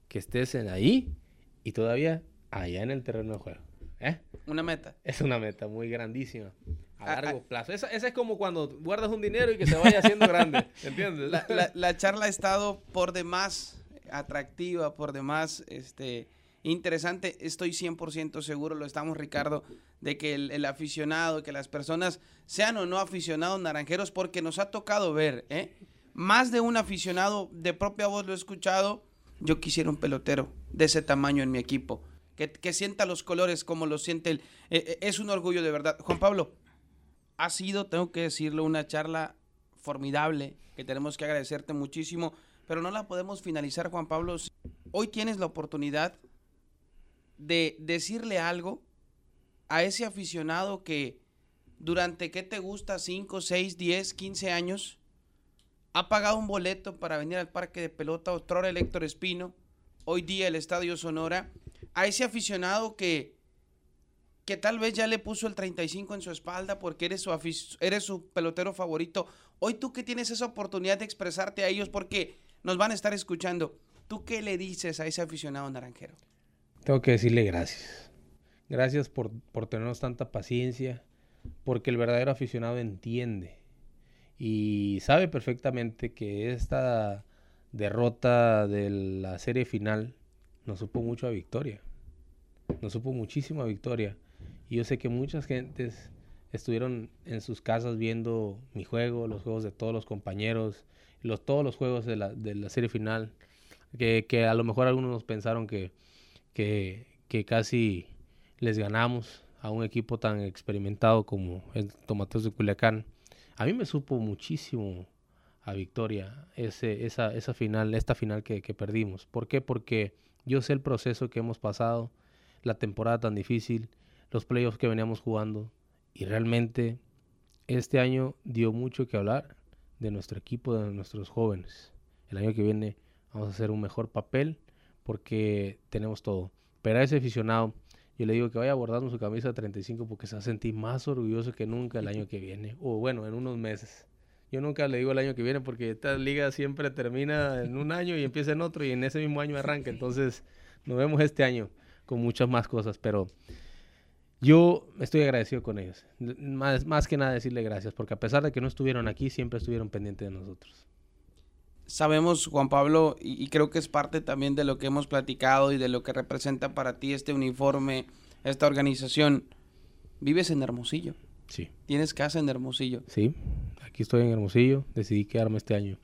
que estés en ahí y todavía allá en el terreno de juego. ¿Eh? Una meta. Es una meta muy grandísima. A largo plazo. Esa, esa es como cuando guardas un dinero y que se vaya haciendo grande. ¿Entiendes? La, la- la charla ha estado por demás atractiva, por demás este, interesante. Estoy 100% seguro, lo estamos Ricardo, de que el, aficionado, que las personas sean o no aficionados naranjeros, porque nos ha tocado ver, ¿eh? más de un aficionado de propia voz lo he escuchado. Yo quisiera un pelotero de ese tamaño en mi equipo. Que, sienta los colores como lo siente él. Eh, eh, es un orgullo de verdad. Juan Pablo, ha sido, tengo que decirlo, una charla formidable, que tenemos que agradecerte muchísimo, pero no la podemos finalizar, Juan Pablo. Hoy tienes la oportunidad de decirle algo a ese aficionado que durante, ¿qué te gusta? 5, 6, 10, 15 años, ha pagado un boleto para venir al parque de pelota Otrora Héctor Espino, hoy día el Estadio Sonora, a ese aficionado que que tal vez ya le puso el 35 en su espalda porque eres su, eres su pelotero favorito. Hoy tú que tienes esa oportunidad de expresarte a ellos porque nos van a estar escuchando, ¿tú qué le dices a ese aficionado naranjero? Tengo que decirle gracias. Gracias por, por tenernos tanta paciencia, porque el verdadero aficionado entiende y sabe perfectamente que esta derrota de la serie final nos supo mucho a victoria. Nos supo muchísimo a victoria. Y yo sé que muchas gentes estuvieron en sus casas viendo mi juego, los juegos de todos los compañeros, los, todos los juegos de la, de la serie final, que, que a lo mejor algunos nos pensaron que, que, casi les ganamos a un equipo tan experimentado como el Tomateos de Culiacán. A mí me supo muchísimo a victoria ese, esa, esa final, esta final que, que perdimos. ¿Por qué? Porque yo sé el proceso que hemos pasado, la temporada tan difícil, los playoffs que veníamos jugando y realmente este año dio mucho que hablar de nuestro equipo, de nuestros jóvenes. El año que viene vamos a hacer un mejor papel porque tenemos todo. Pero a ese aficionado, yo le digo que vaya abordando su camisa 35 porque se va a sentir más orgulloso que nunca el año que viene. O bueno, en unos meses. Yo nunca le digo el año que viene porque esta liga siempre termina en un año y empieza en otro y en ese mismo año arranca. Entonces nos vemos este año con muchas más cosas. Pero yo estoy agradecido con ellos. Más, más que nada decirle gracias porque a pesar de que no estuvieron aquí, siempre estuvieron pendientes de nosotros. Sabemos, Juan Pablo, y, y creo que es parte también de lo que hemos platicado y de lo que representa para ti este uniforme, esta organización. Vives en Hermosillo, Sí. tienes casa en Hermosillo. Sí, aquí estoy en Hermosillo. Decidí quedarme este año.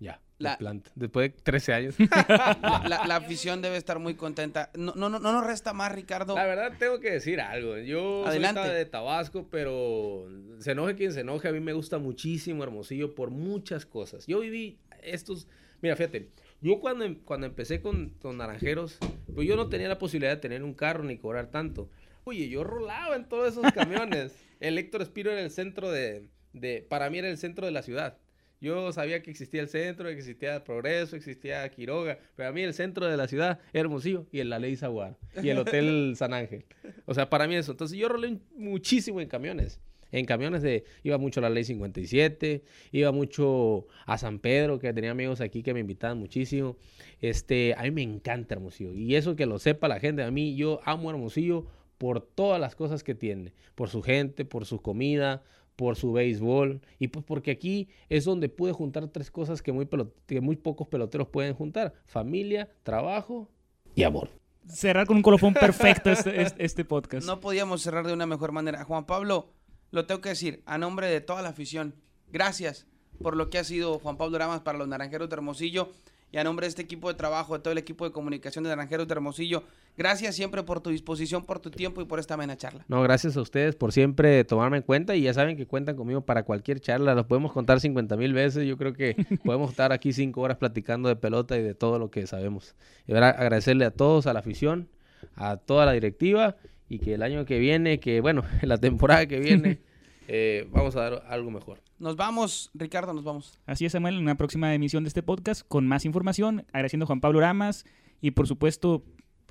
Ya, La-. Después de 13 años. La, la- la afición debe estar muy contenta. No, no, no, no nos resta más, Ricardo. La verdad tengo que decir algo. Yo Adelante. soy de Tabasco, pero se enoje quien se enoje. A mí me gusta muchísimo Hermosillo por muchas cosas. Yo viví estos... Mira, fíjate. Yo cuando, em- cuando empecé con, con Naranjeros, pues yo no tenía la posibilidad de tener un carro ni cobrar tanto. Oye, yo rolaba en todos esos camiones. el Héctor Espiro era el centro de, de... Para mí era el centro de la ciudad. Yo sabía que existía el centro, que existía Progreso, existía Quiroga, pero a mí el centro de la ciudad era Hermosillo y el La Ley Zaguar y el Hotel San Ángel. O sea, para mí eso. Entonces yo rolé muchísimo en camiones. En camiones de, iba mucho a la ley 57, iba mucho a San Pedro, que tenía amigos aquí que me invitaban muchísimo. Este, a mí me encanta Hermosillo. Y eso que lo sepa la gente, a mí yo amo Hermosillo por todas las cosas que tiene. Por su gente, por su comida, por su béisbol. Y pues porque aquí es donde pude juntar tres cosas que muy, que muy pocos peloteros pueden juntar. Familia, trabajo y amor. Cerrar con un colofón perfecto este, este, este podcast. No podíamos cerrar de una mejor manera. Juan Pablo, lo tengo que decir, a nombre de toda la afición, gracias por lo que ha sido Juan Pablo Ramas para los Naranjeros de Hermosillo y a nombre de este equipo de trabajo, de todo el equipo de comunicación de Naranjeros de Hermosillo, gracias siempre por tu disposición, por tu tiempo y por esta amena charla. No, gracias a ustedes por siempre tomarme en cuenta y ya saben que cuentan conmigo para cualquier charla. Los podemos contar 50 mil veces. Yo creo que podemos estar aquí cinco horas platicando de pelota y de todo lo que sabemos. Y ahora agradecerle a todos, a la afición, a toda la directiva y que el año que viene, que bueno, en la temporada que viene, eh, vamos a dar algo mejor. Nos vamos, Ricardo, nos vamos. Así es, Samuel, en una próxima emisión de este podcast con más información, agradeciendo a Juan Pablo Ramas y por supuesto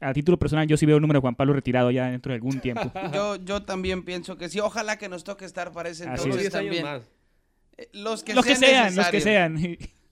a título personal, yo sí veo el número de Juan Pablo retirado ya dentro de algún tiempo. Yo, yo también pienso que sí. Ojalá que nos toque estar para ese Así entonces es. 10 años también. más. Eh, Los que, los que sean los que sean.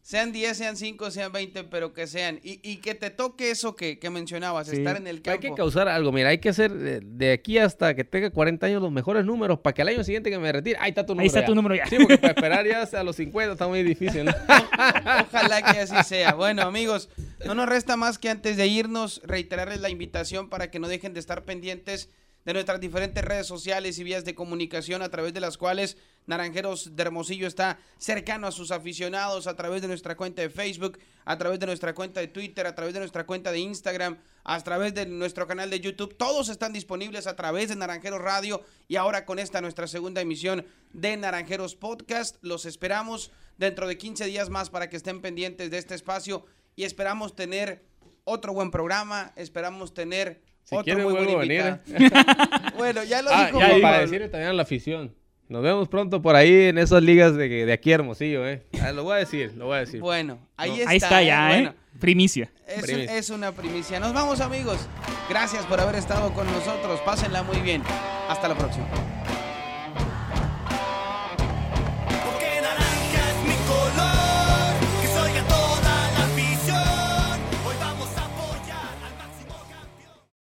Sean 10, sean 5, sean 20, pero que sean. Y, y que te toque eso que, que mencionabas, Sí. estar en el Hay campo. que causar algo, mira, hay que hacer de, de aquí hasta que tenga 40 años los mejores números para que al año siguiente que me retire, ahí está tu número. Ahí está ya. tu número ya. Sí, porque para esperar ya hasta los 50 está muy difícil, ¿no? Ojalá que así sea. Bueno, amigos, no nos resta más que antes de irnos reiterarles la invitación para que no dejen de estar pendientes de nuestras diferentes redes sociales y vías de comunicación a través de las cuales Naranjeros de Hermosillo está cercano a sus aficionados a través de nuestra cuenta de Facebook, a través de nuestra cuenta de Twitter, a través de nuestra cuenta de Instagram, a través de nuestro canal de YouTube. Todos están disponibles a través de Naranjeros Radio y ahora con esta nuestra segunda emisión de Naranjeros Podcast. Los esperamos dentro de 15 días más para que estén pendientes de este espacio y esperamos tener otro buen programa, esperamos tener Si otro quieren, vuelvo a venir, invitado. bueno, ya lo Ah, dijo ya, para decirle también a la afición. Nos vemos pronto por ahí en esas ligas de, de aquí Hermosillo, ¿eh? Ah, lo voy a decir, lo voy a decir. Bueno, ahí No. está. Ahí está ya, ¿eh? Bueno, Primicia. es, un- Primicia. es una primicia. Nos vamos, amigos. Gracias por haber estado con nosotros. Pásenla muy bien. Hasta la próxima.